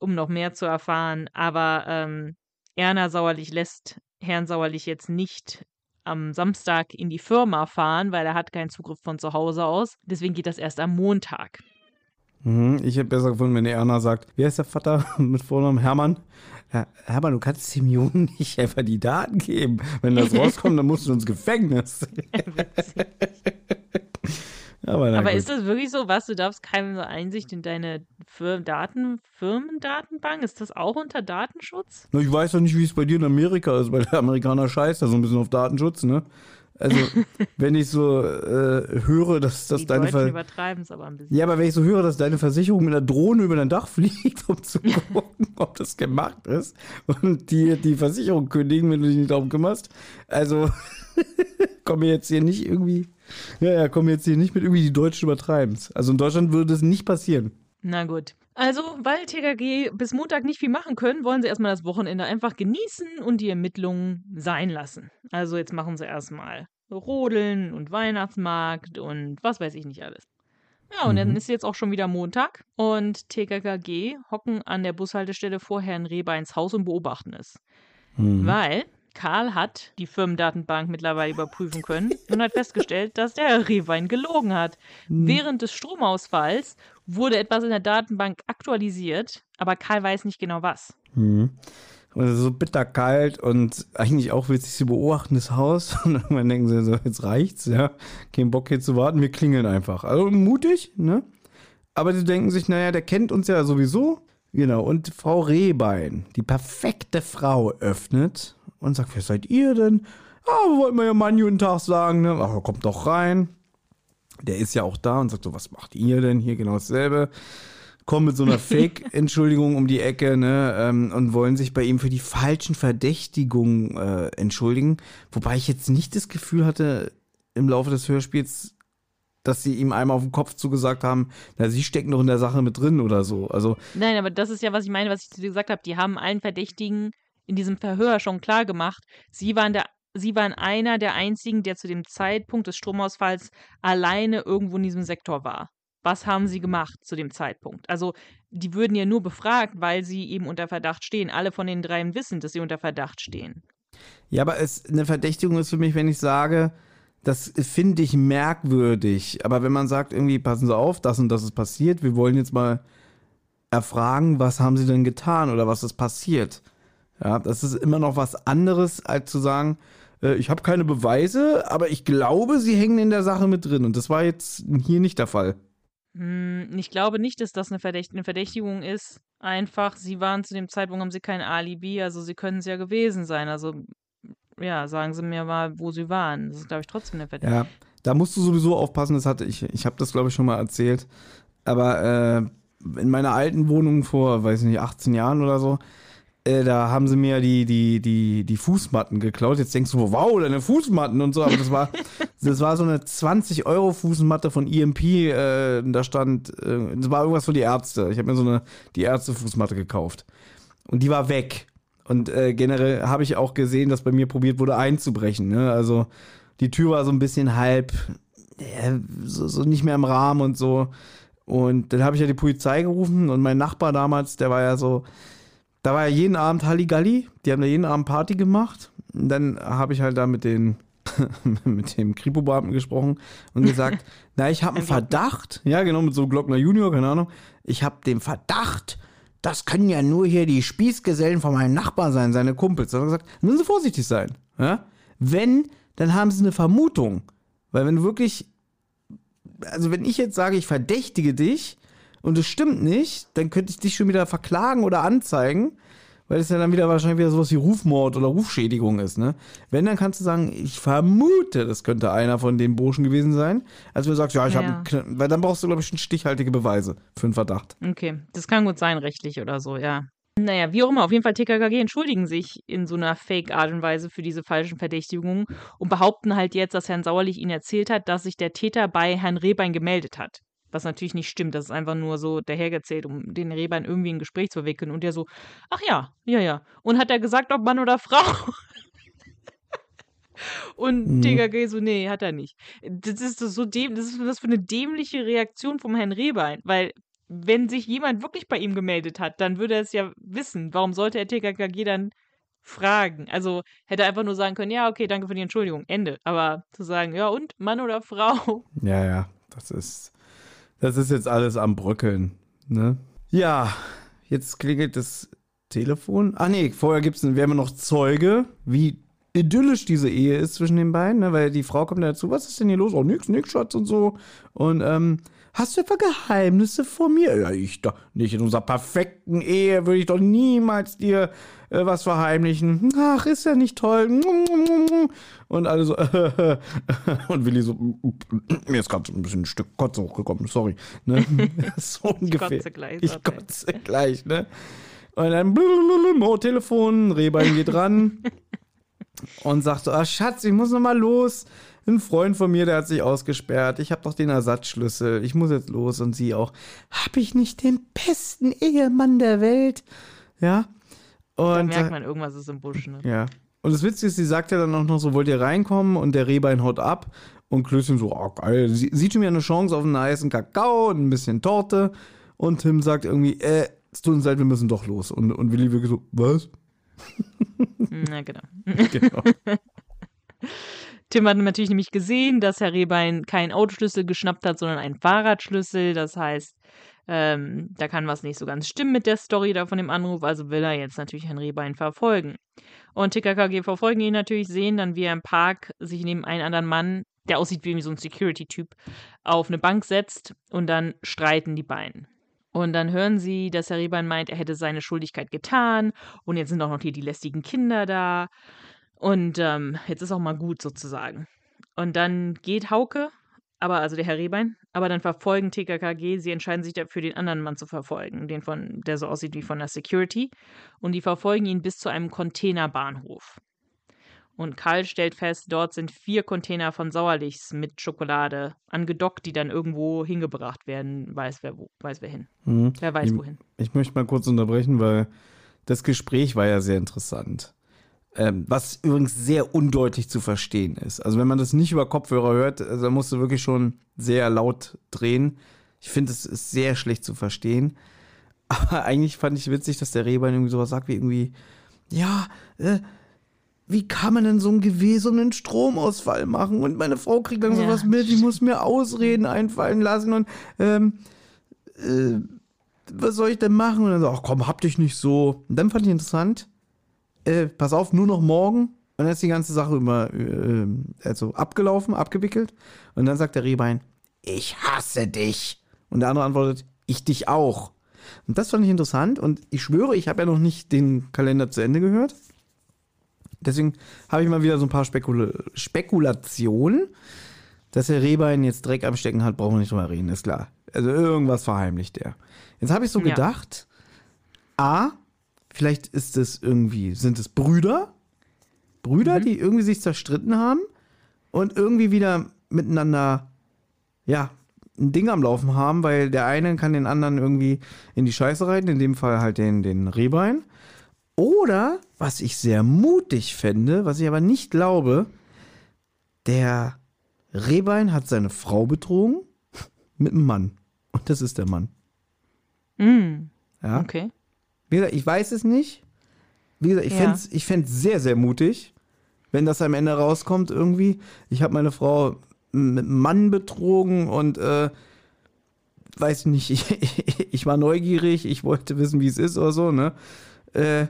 um noch mehr zu erfahren. Aber ähm, Erna Sauerlich lässt Herrn Sauerlich jetzt nicht am Samstag in die Firma fahren, weil er hat keinen Zugriff von zu Hause aus. Deswegen geht das erst am Montag. Mhm, ich hätte besser gefunden, wenn die Erna sagt, wie heißt der Vater mit Vornamen? Hermann? Ja, Hermann, du kannst dem Jungen nicht einfach die Daten geben. Wenn das rauskommt, dann musst du ins Gefängnis. Aber, Aber ist das wirklich so, was? Du darfst keine Einsicht in deine Fir Daten Firmendatenbank? Ist das auch unter Datenschutz? Ich weiß doch nicht, wie es bei dir in Amerika ist, weil der Amerikaner scheißt da so ein bisschen auf Datenschutz, ne? Also, wenn ich so äh, höre, dass, dass Die deine Ver übertreiben es aber ein bisschen. Ja, aber wenn ich so höre, dass deine Versicherung mit einer Drohne über dein Dach fliegt, um zu gucken, ob das gemacht ist, und die die Versicherung kündigen, wenn du dich nicht darum kümmerst, also komm mir jetzt hier nicht irgendwie, ja, ja, komm mir jetzt hier nicht mit irgendwie die Deutschen übertreiben's. Also in Deutschland würde das nicht passieren. Na gut. Also, weil TKG bis Montag nicht viel machen können, wollen sie erstmal das Wochenende einfach genießen und die Ermittlungen sein lassen. Also jetzt machen sie erstmal Rodeln und Weihnachtsmarkt und was weiß ich nicht alles. Ja, und dann ist jetzt auch schon wieder Montag und TKKG hocken an der Bushaltestelle vor Herrn Rehbeins Haus und beobachten es. Weil Karl hat die Firmendatenbank mittlerweile überprüfen können und hat festgestellt, dass der Rehwein gelogen hat. Während des Stromausfalls wurde etwas in der Datenbank aktualisiert, aber Karl weiß nicht genau was. Und es ist so bitterkalt und eigentlich auch witzig, sie beobachten das Haus und irgendwann denken sie so, jetzt reicht's, ja, kein Bock hier zu warten, wir klingeln einfach. Also mutig, ne? Aber sie denken sich, naja, der kennt uns ja sowieso. Genau, und Frau Rehbein, die perfekte Frau, öffnet und sagt, wer seid ihr denn? Ah, wir wollten mal ja mal einen guten Tag sagen, ne? Ach, kommt doch rein. Der ist ja auch da und sagt so, was macht ihr denn hier? Genau dasselbe kommen mit so einer Fake-Entschuldigung um die Ecke ne, ähm, und wollen sich bei ihm für die falschen Verdächtigungen äh, entschuldigen. Wobei ich jetzt nicht das Gefühl hatte im Laufe des Hörspiels, dass sie ihm einmal auf den Kopf zugesagt haben, na, sie stecken doch in der Sache mit drin oder so. Also, Nein, aber das ist ja, was ich meine, was ich zu dir gesagt habe. Die haben allen Verdächtigen in diesem Verhör schon klar gemacht, sie waren der Sie waren einer der einzigen, der zu dem Zeitpunkt des Stromausfalls alleine irgendwo in diesem Sektor war. Was haben sie gemacht zu dem Zeitpunkt? Also, die würden ja nur befragt, weil sie eben unter Verdacht stehen. Alle von den dreien wissen, dass sie unter Verdacht stehen. ja, aber es, eine Verdächtigung ist für mich, wenn ich sage, das finde ich merkwürdig. Aber wenn man sagt, irgendwie, passen Sie auf, das und das ist passiert, wir wollen jetzt mal erfragen, was haben Sie denn getan oder was ist passiert? Ja, das ist immer noch was anderes, als zu sagen, äh, ich habe keine Beweise, aber ich glaube, Sie hängen in der Sache mit drin. Und das war jetzt hier nicht der Fall. Hm, ich glaube nicht, dass das eine, Verdächt eine Verdächtigung ist. Einfach, sie waren zu dem Zeitpunkt, haben sie kein Alibi, also sie können es ja gewesen sein. Also, ja, sagen Sie mir mal, wo sie waren. Das ist, glaube ich, trotzdem eine Verdächtigung. Ja, da musst du sowieso aufpassen, das hatte ich, ich habe das glaube ich schon mal erzählt. Aber äh, in meiner alten Wohnung vor, weiß ich nicht, 18 Jahren oder so, äh, da haben sie mir die, die, die, die Fußmatten geklaut. Jetzt denkst du, wow, deine Fußmatten und so, aber das war, das war so eine 20-Euro-Fußmatte von EMP, äh, da stand, äh, das war irgendwas für die Ärzte. Ich habe mir so eine, die Ärzte-Fußmatte gekauft. Und die war weg. Und äh, generell habe ich auch gesehen, dass bei mir probiert wurde einzubrechen. Ne? Also die Tür war so ein bisschen halb, äh, so, so nicht mehr im Rahmen und so. Und dann habe ich ja die Polizei gerufen und mein Nachbar damals, der war ja so, da war ja jeden Abend Halligalli, die haben da jeden Abend Party gemacht. Und dann habe ich halt da mit den mit dem Kripo-Beamten gesprochen und gesagt, na, ich habe einen Verdacht, ja genau, mit so Glockner Junior, keine Ahnung, ich habe den Verdacht, das können ja nur hier die Spießgesellen von meinem Nachbar sein, seine Kumpels. Da hat er gesagt, müssen Sie vorsichtig sein. Ja? Wenn, dann haben Sie eine Vermutung. Weil wenn du wirklich also wenn ich jetzt sage, ich verdächtige dich und es stimmt nicht, dann könnte ich dich schon wieder verklagen oder anzeigen, weil es ja dann wieder wahrscheinlich wieder sowas wie Rufmord oder Rufschädigung ist, ne? Wenn, dann kannst du sagen, ich vermute, das könnte einer von den Burschen gewesen sein. Also wenn du sagst, ja, ich Ja. habe, weil dann brauchst du, glaube ich, schon stichhaltige Beweise für einen Verdacht. Okay, das kann gut sein, rechtlich oder so, ja. Naja, wie auch immer, auf jeden Fall TKKG entschuldigen sich in so einer Fake-Art und Weise für diese falschen Verdächtigungen und behaupten halt jetzt, dass Herrn Sauerlich ihnen erzählt hat, dass sich der Täter bei Herrn Rehbein gemeldet hat. Was natürlich nicht stimmt, das ist einfach nur so dahergezählt, um den Rehbein irgendwie in ein Gespräch zu verwickeln. Und der so, ach ja, ja, ja. Und hat er gesagt, ob Mann oder Frau? Und Mhm. TKG so, nee, hat er nicht. Das ist so däm das ist das für eine dämliche Reaktion vom Herrn Rehbein, weil wenn sich jemand wirklich bei ihm gemeldet hat, dann würde er es ja wissen. Warum sollte er TKKG dann fragen? Also hätte er einfach nur sagen können, ja, okay, danke für die Entschuldigung, Ende. Aber zu sagen, ja und, Mann oder Frau? Ja, ja, das ist, das ist jetzt alles am Bröckeln, ne? Ja, jetzt klingelt das Telefon. Ah nee, vorher gibt's, wir haben noch Zeuge, wie idyllisch diese Ehe ist zwischen den beiden, ne? Weil die Frau kommt dazu, was ist denn hier los? Oh, nix, nix, Schatz und so. Und, ähm, hast du etwa Geheimnisse vor mir? Ja, ich doch nicht. In unserer perfekten Ehe würde ich doch niemals dir äh, was verheimlichen. Ach, ist ja nicht toll. Und alle so, und Willi so, mir ist gerade so ein bisschen ein Stück Kotze hochgekommen, sorry. Ne? so ungefähr. kotze gleich, Ich kotze gleich, ne? Und dann oh, Telefon, Rehbein geht ran und sagt so, ah, Schatz, ich muss noch mal los. Ein Freund von mir, der hat sich ausgesperrt. Ich habe doch den Ersatzschlüssel. Ich muss jetzt los. Und sie auch, hab ich nicht den besten Ehemann der Welt? Ja. Da Und merkt man, irgendwas ist im Busch. Ne? ja. Und das Witzige ist, sie sagt ja dann auch noch so, wollt ihr reinkommen? Und der Rehbein haut ab und Klößchen so, oh geil, sie, sieht schon wieder eine Chance auf einen heißen Kakao und ein bisschen Torte. Und Tim sagt irgendwie, äh, es tut uns leid, wir müssen doch los. Und, und Willi wirklich so, was? Na, genau. Genau. Tim hat natürlich nämlich gesehen, dass Herr Rehbein keinen Autoschlüssel geschnappt hat, sondern einen Fahrradschlüssel. Das heißt, ähm, da kann was nicht so ganz stimmen mit der Story da von dem Anruf. Also will er jetzt natürlich Herrn Rehbein verfolgen. Und TKKG verfolgen ihn natürlich, sehen dann, wie er im Park sich neben einen anderen Mann, der aussieht wie so ein Security-Typ, auf eine Bank setzt und dann streiten die beiden. Und dann hören sie, dass Herr Rehbein meint, er hätte seine Schuldigkeit getan und jetzt sind auch noch hier die lästigen Kinder da. Und ähm, jetzt ist auch mal gut sozusagen. Und dann geht Hauke, aber also der Herr Rehbein, aber dann verfolgen TKKG, sie entscheiden sich dafür, den anderen Mann zu verfolgen, den von, der so aussieht wie von der Security. Und die verfolgen ihn bis zu einem Containerbahnhof. Und Karl stellt fest, dort sind vier Container von Sauerlichs mit Schokolade angedockt, die dann irgendwo hingebracht werden. Weiß wer wo, weiß wer hin. Mhm. Wer weiß Ich- wohin. Ich möchte mal kurz unterbrechen, weil das Gespräch war ja sehr interessant. Ähm, was übrigens sehr undeutlich zu verstehen ist. Also wenn man das nicht über Kopfhörer hört, also da musst du wirklich schon sehr laut drehen. Ich finde, es ist sehr schlecht zu verstehen. Aber eigentlich fand ich witzig, dass der Rehbein irgendwie sowas sagt wie irgendwie, ja, äh, wie kann man denn so einen Stromausfall machen? Und meine Frau kriegt dann Ja, sowas mit, die muss mir Ausreden einfallen lassen und ähm, äh, was soll ich denn machen? Und dann so, ach komm, hab dich nicht so. Und dann fand ich interessant, äh, pass auf, nur noch morgen. Und dann ist die ganze Sache immer äh, also abgelaufen, abgewickelt. Und dann sagt der Rehbein, ich hasse dich. Und der andere antwortet, ich dich auch. Und das fand ich interessant. Und ich schwöre, ich habe ja noch nicht den Kalender zu Ende gehört. Deswegen habe ich mal wieder so ein paar Spekula Spekulationen. Dass der Rehbein jetzt Dreck am Stecken hat, brauchen wir nicht drüber reden, ist klar. Also irgendwas verheimlicht er. Jetzt habe ich so Ja. gedacht, A, vielleicht ist es irgendwie, sind es Brüder? Brüder, die irgendwie sich zerstritten haben und irgendwie wieder miteinander, ja, ein Ding am Laufen haben, weil der eine kann den anderen irgendwie in die Scheiße reiten, in dem Fall halt den, den Rehbein. Oder, was ich sehr mutig fände, was ich aber nicht glaube, der Rehbein hat seine Frau betrogen mit einem Mann. Und das ist der Mann. Mm, Ja. okay. Wie gesagt, ich weiß es nicht. Wie gesagt, ich Ja. fände es ich fänd's sehr, sehr mutig, wenn das am Ende rauskommt irgendwie. Ich habe meine Frau mit einem Mann betrogen und äh, weiß nicht, ich, ich war neugierig, ich wollte wissen, wie es ist oder so, ne? Äh,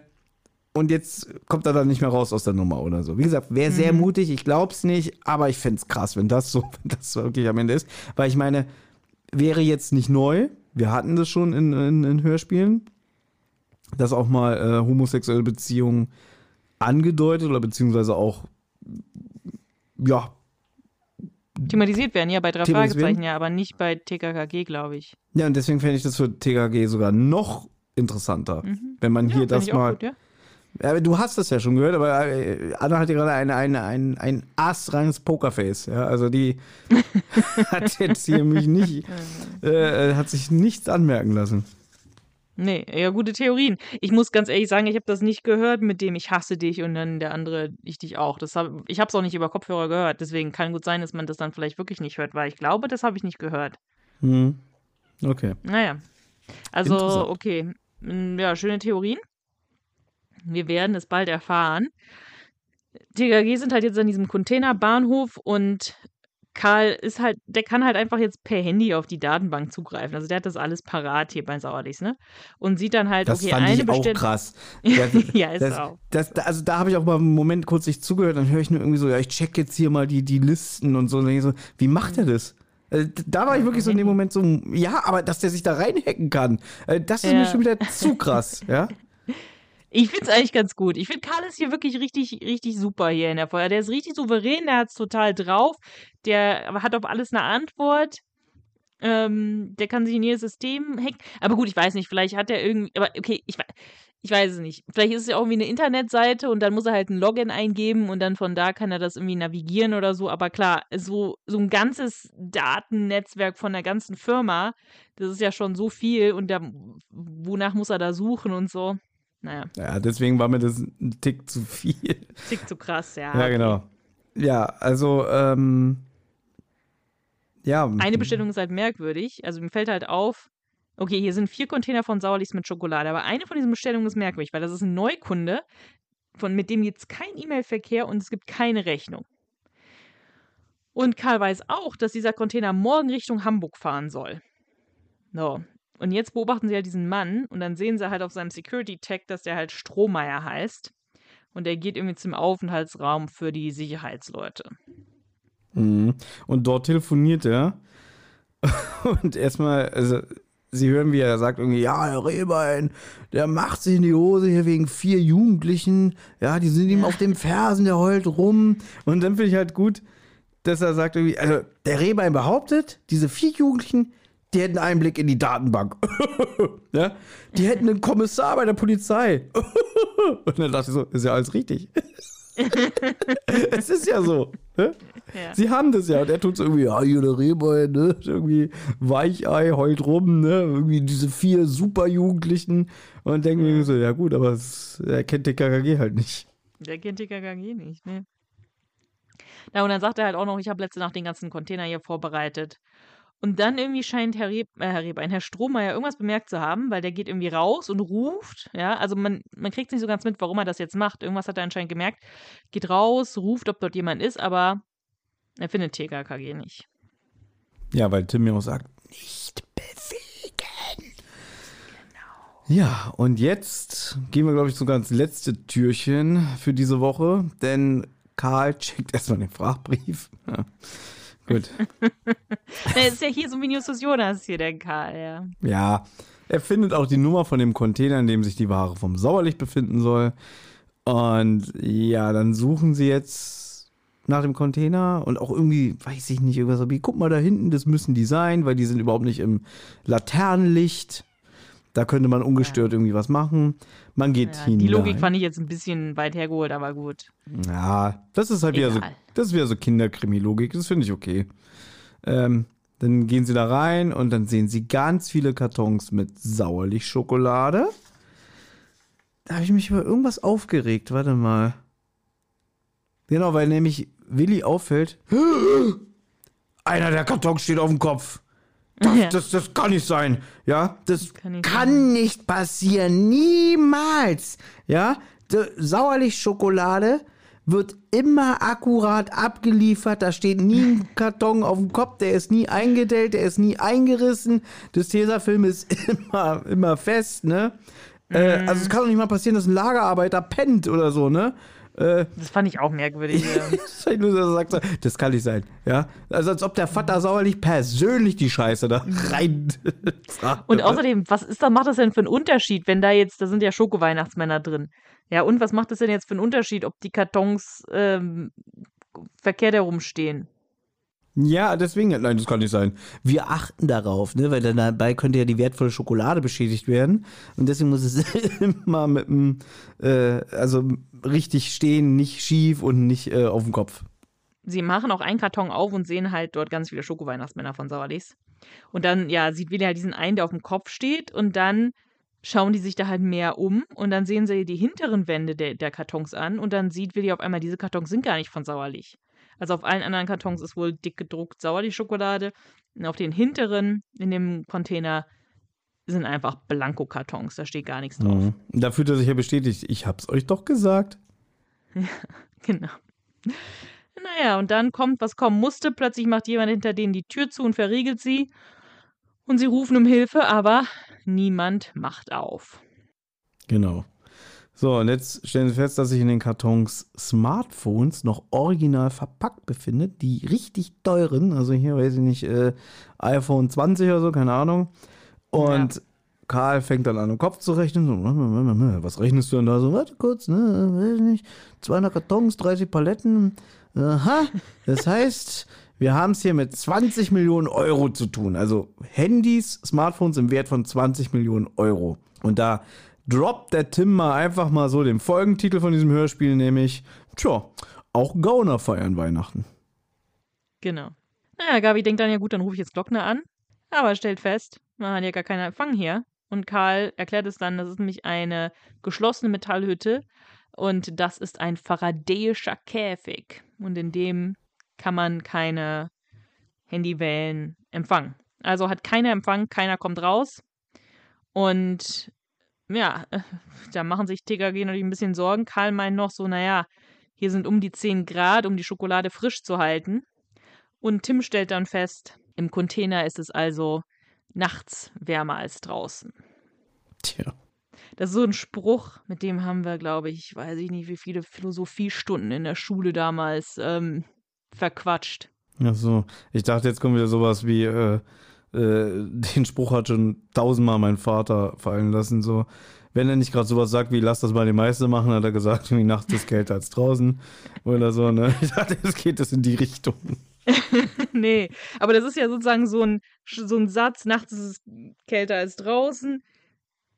und jetzt kommt er dann nicht mehr raus aus der Nummer oder so. Wie gesagt, wäre sehr Mhm. mutig, ich glaub's nicht, aber ich find's krass, wenn das so, wenn das wirklich am Ende ist. Weil ich meine, wäre jetzt nicht neu, wir hatten das schon in, in, in Hörspielen, dass auch mal äh, homosexuelle Beziehungen angedeutet oder beziehungsweise auch, ja, Thematisiert werden, ja, bei drei Fragezeichen, ja, aber nicht bei TKKG, glaube ich. ja, und deswegen fände ich das für TKG sogar noch interessanter, wenn man hier Mhm. Ja, das ich auch mal. gut, ja. Ja, du hast das ja schon gehört, aber äh, Anna hat ja gerade ein, ein, ein, ein astreines Pokerface. Ja? Also die hat jetzt hier mich nicht, äh, hat sich nichts anmerken lassen. Nee, ja, gute Theorien. Ich muss ganz ehrlich sagen, ich habe das nicht gehört mit dem Ich hasse dich und dann der andere Ich dich auch. Das hab, ich habe es auch nicht über Kopfhörer gehört. Deswegen kann gut sein, dass man das dann vielleicht wirklich nicht hört, weil ich glaube, das habe ich nicht gehört. Hm. Okay. Naja. Also, okay. Mm, Ja, schöne Theorien. Wir werden es bald erfahren. TKG sind halt jetzt an diesem Containerbahnhof und Karl ist halt, der kann halt einfach jetzt per Handy auf die Datenbank zugreifen. Also der hat das alles parat hier bei Sauerlichs, ne? Und sieht dann halt, Das okay, fand eine ich auch Bestellung. krass. Das, Ja, ist das, auch. Das, da- also da habe ich auch mal einen Moment kurz nicht zugehört, dann höre ich nur irgendwie so, ja, ich check jetzt hier mal die, die Listen und so. Und denke so, wie macht er das? Äh, Da war ich wirklich so in dem Moment so, ja, aber dass der sich da reinhacken kann, äh, das ist Ja. mir schon wieder zu krass, ja? Ich finde es eigentlich ganz gut. Ich finde, Karl ist hier wirklich richtig, richtig super hier in der Feuer. Der ist richtig souverän, der hat es total drauf. Der hat auf alles eine Antwort. Ähm, der kann sich in jedes System hacken. Aber gut, ich weiß nicht, vielleicht hat er irgendwie. Aber okay, ich, ich weiß es nicht. Vielleicht ist es ja irgendwie eine Internetseite und dann muss er halt ein Login eingeben und dann von da kann er das irgendwie navigieren oder so. Aber klar, so, so ein ganzes Datennetzwerk von der ganzen Firma, das ist ja schon so viel und da, wonach muss er da suchen und so. Naja. Ja, deswegen war mir das ein Tick zu viel. Tick zu krass, ja. Ja, okay. genau. Ja, also, ähm, ja. Eine Bestellung ist halt merkwürdig. Also mir fällt halt auf, okay, hier sind vier Container von Sauerlichs mit Schokolade, aber eine von diesen Bestellungen ist merkwürdig, weil das ist ein Neukunde, von, mit dem gibt es kein E-Mail-Verkehr und es gibt keine Rechnung. Und Karl weiß auch, dass dieser Container morgen Richtung Hamburg fahren soll. So. Und jetzt beobachten sie halt diesen Mann und dann sehen sie halt auf seinem Security-Tag, dass der halt Strohmeier heißt. Und der geht irgendwie zum Aufenthaltsraum für die Sicherheitsleute. Mhm. Und dort telefoniert er. Und erstmal, also, sie hören, wie er sagt, irgendwie, ja, Herr Rehbein, der macht sich in die Hose hier wegen vier Jugendlichen. Ja, die sind ihm auf dem Fersen, der heult rum. Und dann finde ich halt gut, dass er sagt irgendwie, also, der Rehbein behauptet, diese vier Jugendlichen, die hätten Einblick in die Datenbank. ja? Die hätten einen Kommissar bei der Polizei. Und dann dachte ich so, ist ja alles richtig. es ist ja so. Ne? Ja. Sie haben das ja. Und er tut so irgendwie, ja, hier der Rehbein, ne? Irgendwie Weichei, heult rum, ne? Irgendwie diese vier Superjugendlichen. Und denken mir so, ja gut, aber es, er kennt den KKG halt nicht. Der kennt TKKG nicht, ne? Na, und dann sagt er halt auch noch, ich habe letzte Nacht den ganzen Container hier vorbereitet. Und dann irgendwie scheint Herr, Reb, äh, Herr Rebein, Herr Strohmeier irgendwas bemerkt zu haben, weil der geht irgendwie raus und ruft, ja, also man, man kriegt nicht so ganz mit, warum er das jetzt macht. Irgendwas hat er anscheinend gemerkt. Geht raus, ruft, ob dort jemand ist, aber er findet TKKG nicht. Ja, weil Tim mir auch sagt, nicht bewegen. Genau. Ja, und jetzt gehen wir, glaube ich, sogar ins letzte Türchen für diese Woche, denn Karl checkt erstmal den Frachbrief. Gut. Der ist ja hier so Justus Jonas hier, der Karl, ja. Ja, er findet auch die Nummer von dem Container, in dem sich die Ware vom Sauerlicht befinden soll. Und ja, dann suchen sie jetzt nach dem Container und auch irgendwie, weiß ich nicht, irgendwas wie, guck mal da hinten, das müssen die sein, weil die sind überhaupt nicht im Laternenlicht. Da könnte man ungestört irgendwie was machen. Man geht ja hinein. die Logik fand ich jetzt ein bisschen weit hergeholt, aber gut. Ja, das ist halt wieder so, das ist wieder so Kinderkrimi-Logik, das finde ich okay. Ähm, dann gehen sie da rein und dann sehen sie ganz viele Kartons mit Sauerlich-Schokolade. Da habe ich mich über irgendwas aufgeregt, warte mal. Genau, weil nämlich Willi auffällt, einer der Kartons steht auf dem Kopf. Das, Ja. das, das kann nicht sein. Ja, das kann kann nicht nicht, passieren. Niemals. Ja, Sauerlich-Schokolade wird immer akkurat abgeliefert. Da steht nie ein Karton auf dem Kopf. Der ist nie eingedellt, der ist nie eingerissen. Das Tesafilm ist immer, immer fest, ne? Äh, also es kann doch nicht mal passieren, dass ein Lagerarbeiter pennt oder so, ne? Äh, Das fand ich auch merkwürdig. ja. das nur kann nicht sein, ja? Also als ob der Vater sauerlich persönlich die Scheiße da rein fragt. Und außerdem, was ist da, macht das denn für einen Unterschied, wenn da jetzt, da sind ja Schoko-Weihnachtsmänner drin. Ja, und was macht das denn jetzt für einen Unterschied, ob die Kartons ähm, verkehrt herumstehen? Ja, deswegen, nein, das kann nicht sein. Wir achten darauf, ne, weil dann dabei könnte ja die wertvolle Schokolade beschädigt werden. Und deswegen muss es immer mit dem, äh, also richtig stehen, nicht schief und nicht äh, auf dem Kopf. Sie machen auch einen Karton auf und sehen halt dort ganz viele Schoko-Weihnachtsmänner von Sauerlichs. Und dann, ja, sieht halt diesen einen, der auf dem Kopf steht und dann schauen die sich da halt mehr um und dann sehen sie die hinteren Wände der, der Kartons an und dann sieht Willi auf einmal, diese Kartons sind gar nicht von Sauerlich. Also auf allen anderen Kartons ist wohl dick gedruckt Sauerlich-Schokolade und auf den hinteren in dem Container sind einfach Blanko-Kartons, da steht gar nichts drauf. Mhm. Da fühlt er sich ja bestätigt. Ich hab's euch doch gesagt. Genau. Naja, und dann kommt, was kommen musste. Plötzlich macht jemand hinter denen die Tür zu und verriegelt sie. Und sie rufen um Hilfe, aber niemand macht auf. Genau. So, und jetzt stellen Sie fest, dass sich in den Kartons Smartphones noch original verpackt befindet. Die richtig teuren, also hier weiß ich nicht, äh, iPhone 20 oder so, keine Ahnung. Und Ja. Karl fängt dann an, im Kopf zu rechnen. So, was rechnest du denn da so? Warte kurz, ne, weiß ich nicht. 200 Kartons, 30 Paletten. Aha, das heißt, wir haben es hier mit 20 Millionen Euro zu tun. Also Handys, Smartphones im Wert von 20 Millionen Euro. Und da droppt der Tim mal einfach mal so den Folgentitel von diesem Hörspiel, nämlich, tja, auch Gauner feiern Weihnachten. Genau. Naja, Gabi denkt dann ja gut, dann rufe ich jetzt Glockner an. Aber stellt fest, man hat ja gar keinen Empfang hier. Und Karl erklärt es dann, das ist nämlich eine geschlossene Metallhütte und das ist ein faradäischer Käfig. Und in dem kann man keine Handywellen empfangen. Also hat keiner Empfang, keiner kommt raus. Und ja, da machen sich TKG natürlich ein bisschen Sorgen. Karl meint noch so, naja, hier sind um die 10 Grad, um die Schokolade frisch zu halten. Und Tim stellt dann fest, im Container ist es also nachts wärmer als draußen. Tja. Das ist so ein Spruch, mit dem haben wir, glaube ich, weiß ich nicht, wie viele Philosophiestunden in der Schule damals ähm, verquatscht. Ach so, ich dachte, jetzt kommt wieder sowas wie, äh, den Spruch hat schon tausendmal mein Vater fallen lassen, so. Wenn er nicht gerade sowas sagt wie, lass das mal die Meister machen, hat er gesagt, wie nachts ist kälter als draußen oder so, ne? Ich dachte, es geht das in die Richtung. nee, aber das ist ja sozusagen so ein, so ein Satz, nachts ist es kälter als draußen,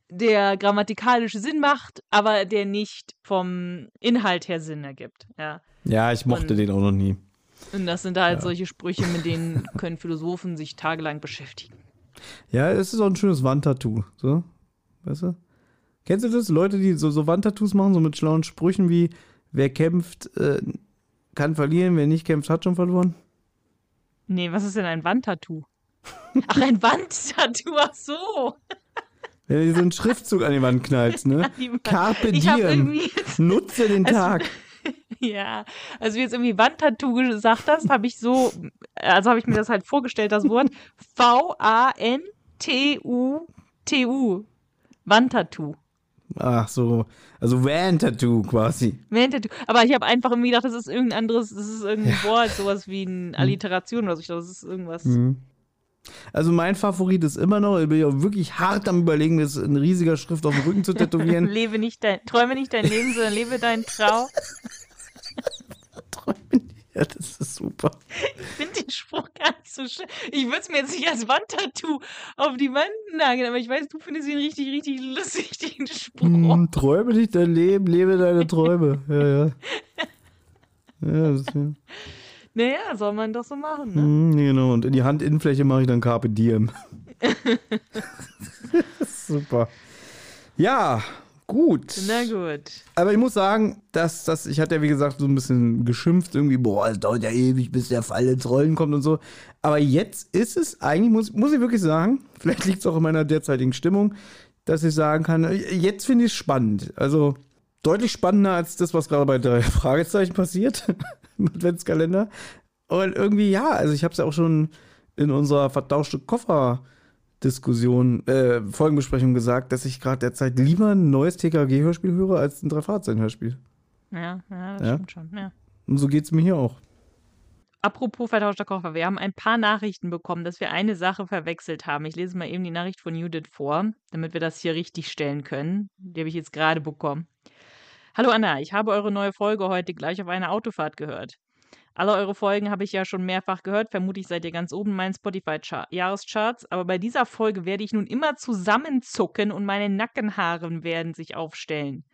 der grammatikalisch Sinn macht, aber der nicht vom Inhalt her Sinn ergibt. Ja. Ja, ich mochte Und- den auch noch nie. Und das sind halt Ja. solche Sprüche, mit denen können Philosophen sich tagelang beschäftigen. Ja, es ist auch ein schönes Wandtattoo, so. Weißt du? Kennst du das? Leute, die so, so Wandtattoos machen, so mit schlauen Sprüchen wie, wer kämpft, äh, kann verlieren, wer nicht kämpft, hat schon verloren. Nee, was ist denn ein Wandtattoo? Ach, ein Wandtattoo, ach so. Wenn du dir so einen Schriftzug an die Wand knallst, ne? Carpe diem. Nutze den Tag. ja, als du jetzt irgendwie Wandtattoo gesagt hast, habe ich so, also habe ich mir das halt vorgestellt, das Wort V-A-N-T-U-T-U. Wandtattoo. Ach so, also Van-Tattoo quasi. Wandtattoo. Aber ich habe einfach irgendwie gedacht, das ist irgendein anderes, das ist irgendein Wort, sowas wie eine Alliteration oder so. Ich glaube, das ist irgendwas. Mhm. Also mein Favorit ist immer noch, ich bin ja wirklich hart am überlegen, mir das in riesiger Schrift auf dem Rücken zu tätowieren. Lebe nicht dein, träume nicht dein Leben, sondern lebe deinen Traum. ja, das ist super. Ich finde den Spruch gar nicht so schön. Ich würde es mir jetzt nicht als Wandtattoo auf die Wand nageln, aber ich weiß, du findest ihn richtig, richtig lustig, den Spruch. Hm, träume nicht dein Leben, lebe deine Träume. Ja, ja. Ja, das ist, ja. Naja, soll man doch so machen, ne? Hm, genau. Und in die Handinnenfläche mache ich dann Carpe Diem. super. Ja, gut. Na gut. Aber ich muss sagen, dass das, ich hatte ja wie gesagt so ein bisschen geschimpft, irgendwie, boah, es dauert ja ewig, bis der Fall ins Rollen kommt und so. Aber jetzt ist es eigentlich, muss, muss ich wirklich sagen, vielleicht liegt es auch in meiner derzeitigen Stimmung, dass ich sagen kann, jetzt finde ich es spannend. Also deutlich spannender als das, was gerade bei drei Fragezeichen passiert im Adventskalender. Und irgendwie, ja, also ich habe es ja auch schon in unserer vertauschte Koffer Diskussion, äh, Folgenbesprechung gesagt, dass ich gerade derzeit lieber ein neues TKG-Hörspiel höre als ein Drei-Fahrzeichen-Hörspiel. Ja, ja, das Ja. stimmt schon. Ja. Und so geht's mir hier auch. Apropos vertauschter Koffer, wir haben ein paar Nachrichten bekommen, dass wir eine Sache verwechselt haben. Ich lese mal eben die Nachricht von Judith vor, damit wir das hier richtig stellen können. Die habe ich jetzt gerade bekommen. Hallo Anna, ich habe eure neue Folge heute gleich auf einer Autofahrt gehört. Alle eure Folgen habe ich ja schon mehrfach gehört. Vermutlich seid ihr ganz oben in meinen Spotify-Jahrescharts. Aber bei dieser Folge werde ich nun immer zusammenzucken und meine Nackenhaare werden sich aufstellen.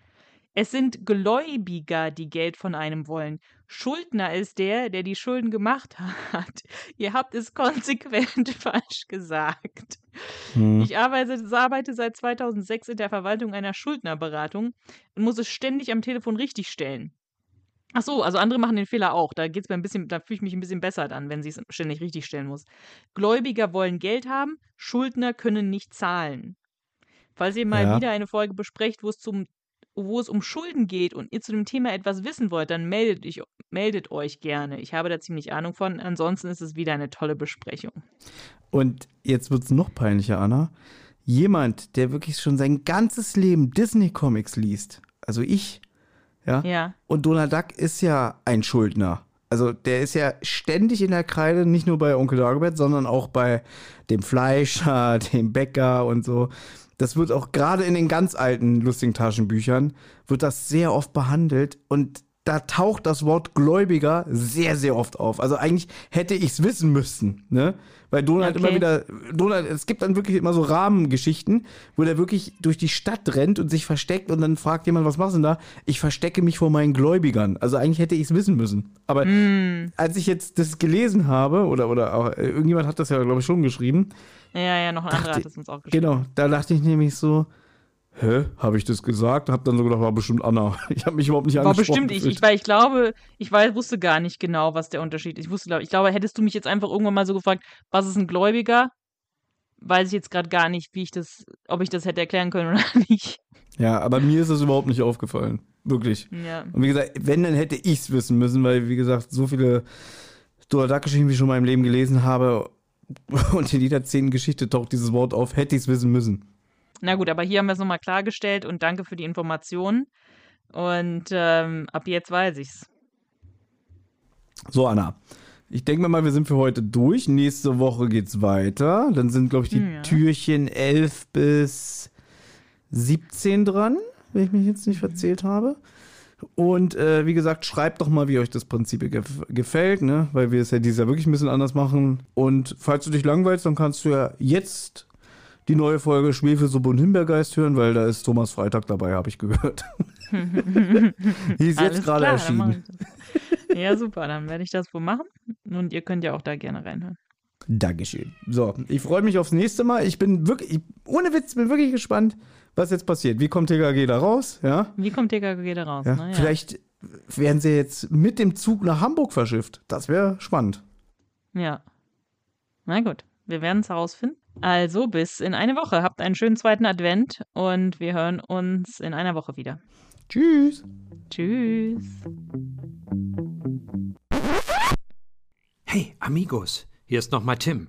Es sind Gläubiger, die Geld von einem wollen. Schuldner ist der, der die Schulden gemacht hat. Ihr habt es konsequent falsch gesagt. Hm. Ich arbeite, arbeite seit 2006 in der Verwaltung einer Schuldnerberatung und muss es ständig am Telefon richtigstellen. Ach so, also andere machen den Fehler auch. Da geht's mir ein bisschen, da fühle ich mich ein bisschen besser dann, wenn sie es ständig richtigstellen muss. Gläubiger wollen Geld haben, Schuldner können nicht zahlen. Falls ihr mal Ja. wieder eine Folge besprecht, wo es zum wo es um Schulden geht und ihr zu dem Thema etwas wissen wollt, dann meldet, ich, meldet euch gerne. Ich habe da ziemlich Ahnung von. Ansonsten ist es wieder eine tolle Besprechung. Und jetzt wird's noch peinlicher, Anna. Jemand, der wirklich schon sein ganzes Leben Disney-Comics liest, also ich, ja, Ja. und Donald Duck ist ja ein Schuldner. Also der ist ja ständig in der Kreide, nicht nur bei Onkel Dagobert, sondern auch bei dem Fleischer, dem Bäcker und so. Das wird auch gerade in den ganz alten lustigen Taschenbüchern, wird das sehr oft behandelt und da taucht das Wort Gläubiger sehr, sehr oft auf. Also eigentlich hätte ich es wissen müssen, ne? Weil Donald Okay. immer wieder, Donald, es gibt dann wirklich immer so Rahmengeschichten, wo der wirklich durch die Stadt rennt und sich versteckt und dann fragt jemand, was machst du denn da? Ich verstecke mich vor meinen Gläubigern. Also eigentlich hätte ich es wissen müssen. Aber als ich jetzt das gelesen habe, oder, oder auch, äh, irgendjemand hat das ja, glaube ich, schon geschrieben, Ja, ja, noch ein anderer Dachte- hat es uns auch geschrieben. genau, da dachte ich nämlich so, hä, habe ich das gesagt? Hab dann so gedacht, war bestimmt Anna. Ich habe mich überhaupt nicht War angesprochen bestimmt ich, ich, weil ich glaube, ich weiß, wusste gar nicht genau, was der Unterschied ist. Ich wusste, glaub, ich glaube, hättest du mich jetzt einfach irgendwann mal so gefragt, was ist ein Gläubiger? Weiß ich jetzt gerade gar nicht, wie ich das, ob ich das hätte erklären können oder nicht. Ja, aber mir ist das überhaupt nicht aufgefallen. Wirklich. Ja. Und wie gesagt, wenn, dann hätte ich es wissen müssen, weil, wie gesagt, so viele Duck-Geschichten, wie ich schon in meinem Leben gelesen habe, und in jeder zehnten Geschichte taucht dieses Wort auf, hätte ich es wissen müssen. Na gut, aber hier haben wir es nochmal klargestellt und danke für die Informationen. Und ähm, ab jetzt weiß ich's. So, Anna. Ich denke mir mal, wir sind für heute durch. Nächste Woche geht's weiter. Dann sind, glaube ich, die Ja. Türchen 11 bis 17 dran, wenn ich mich jetzt nicht verzählt habe. Und äh, wie gesagt, schreibt doch mal, wie euch das Prinzip gef gefällt, ne? Weil wir es ja dieses Jahr wirklich ein bisschen anders machen. Und falls du dich langweilst, dann kannst du ja jetzt die neue Folge Schwefelsuppe und Himbeergeist hören, weil da ist Thomas Freitag dabei, habe ich gehört. die ist Alles jetzt gerade erschienen. Ja, super, dann werde ich das wohl machen. Und ihr könnt ja auch da gerne reinhören. Dankeschön. So, ich freue mich aufs nächste Mal. Ich bin wirklich, ich, ohne Witz, bin wirklich gespannt, was jetzt passiert. Wie kommt TKG da raus? Ja, Wie kommt TKG da raus? ja. Ne? Ja. Vielleicht werden sie jetzt mit dem Zug nach Hamburg verschifft. Das wäre spannend. Ja. Na gut, wir werden es herausfinden. Also bis in eine Woche. Habt einen schönen zweiten Advent und wir hören uns in einer Woche wieder. Tschüss. Tschüss. Hey, Amigos, hier ist nochmal Tim.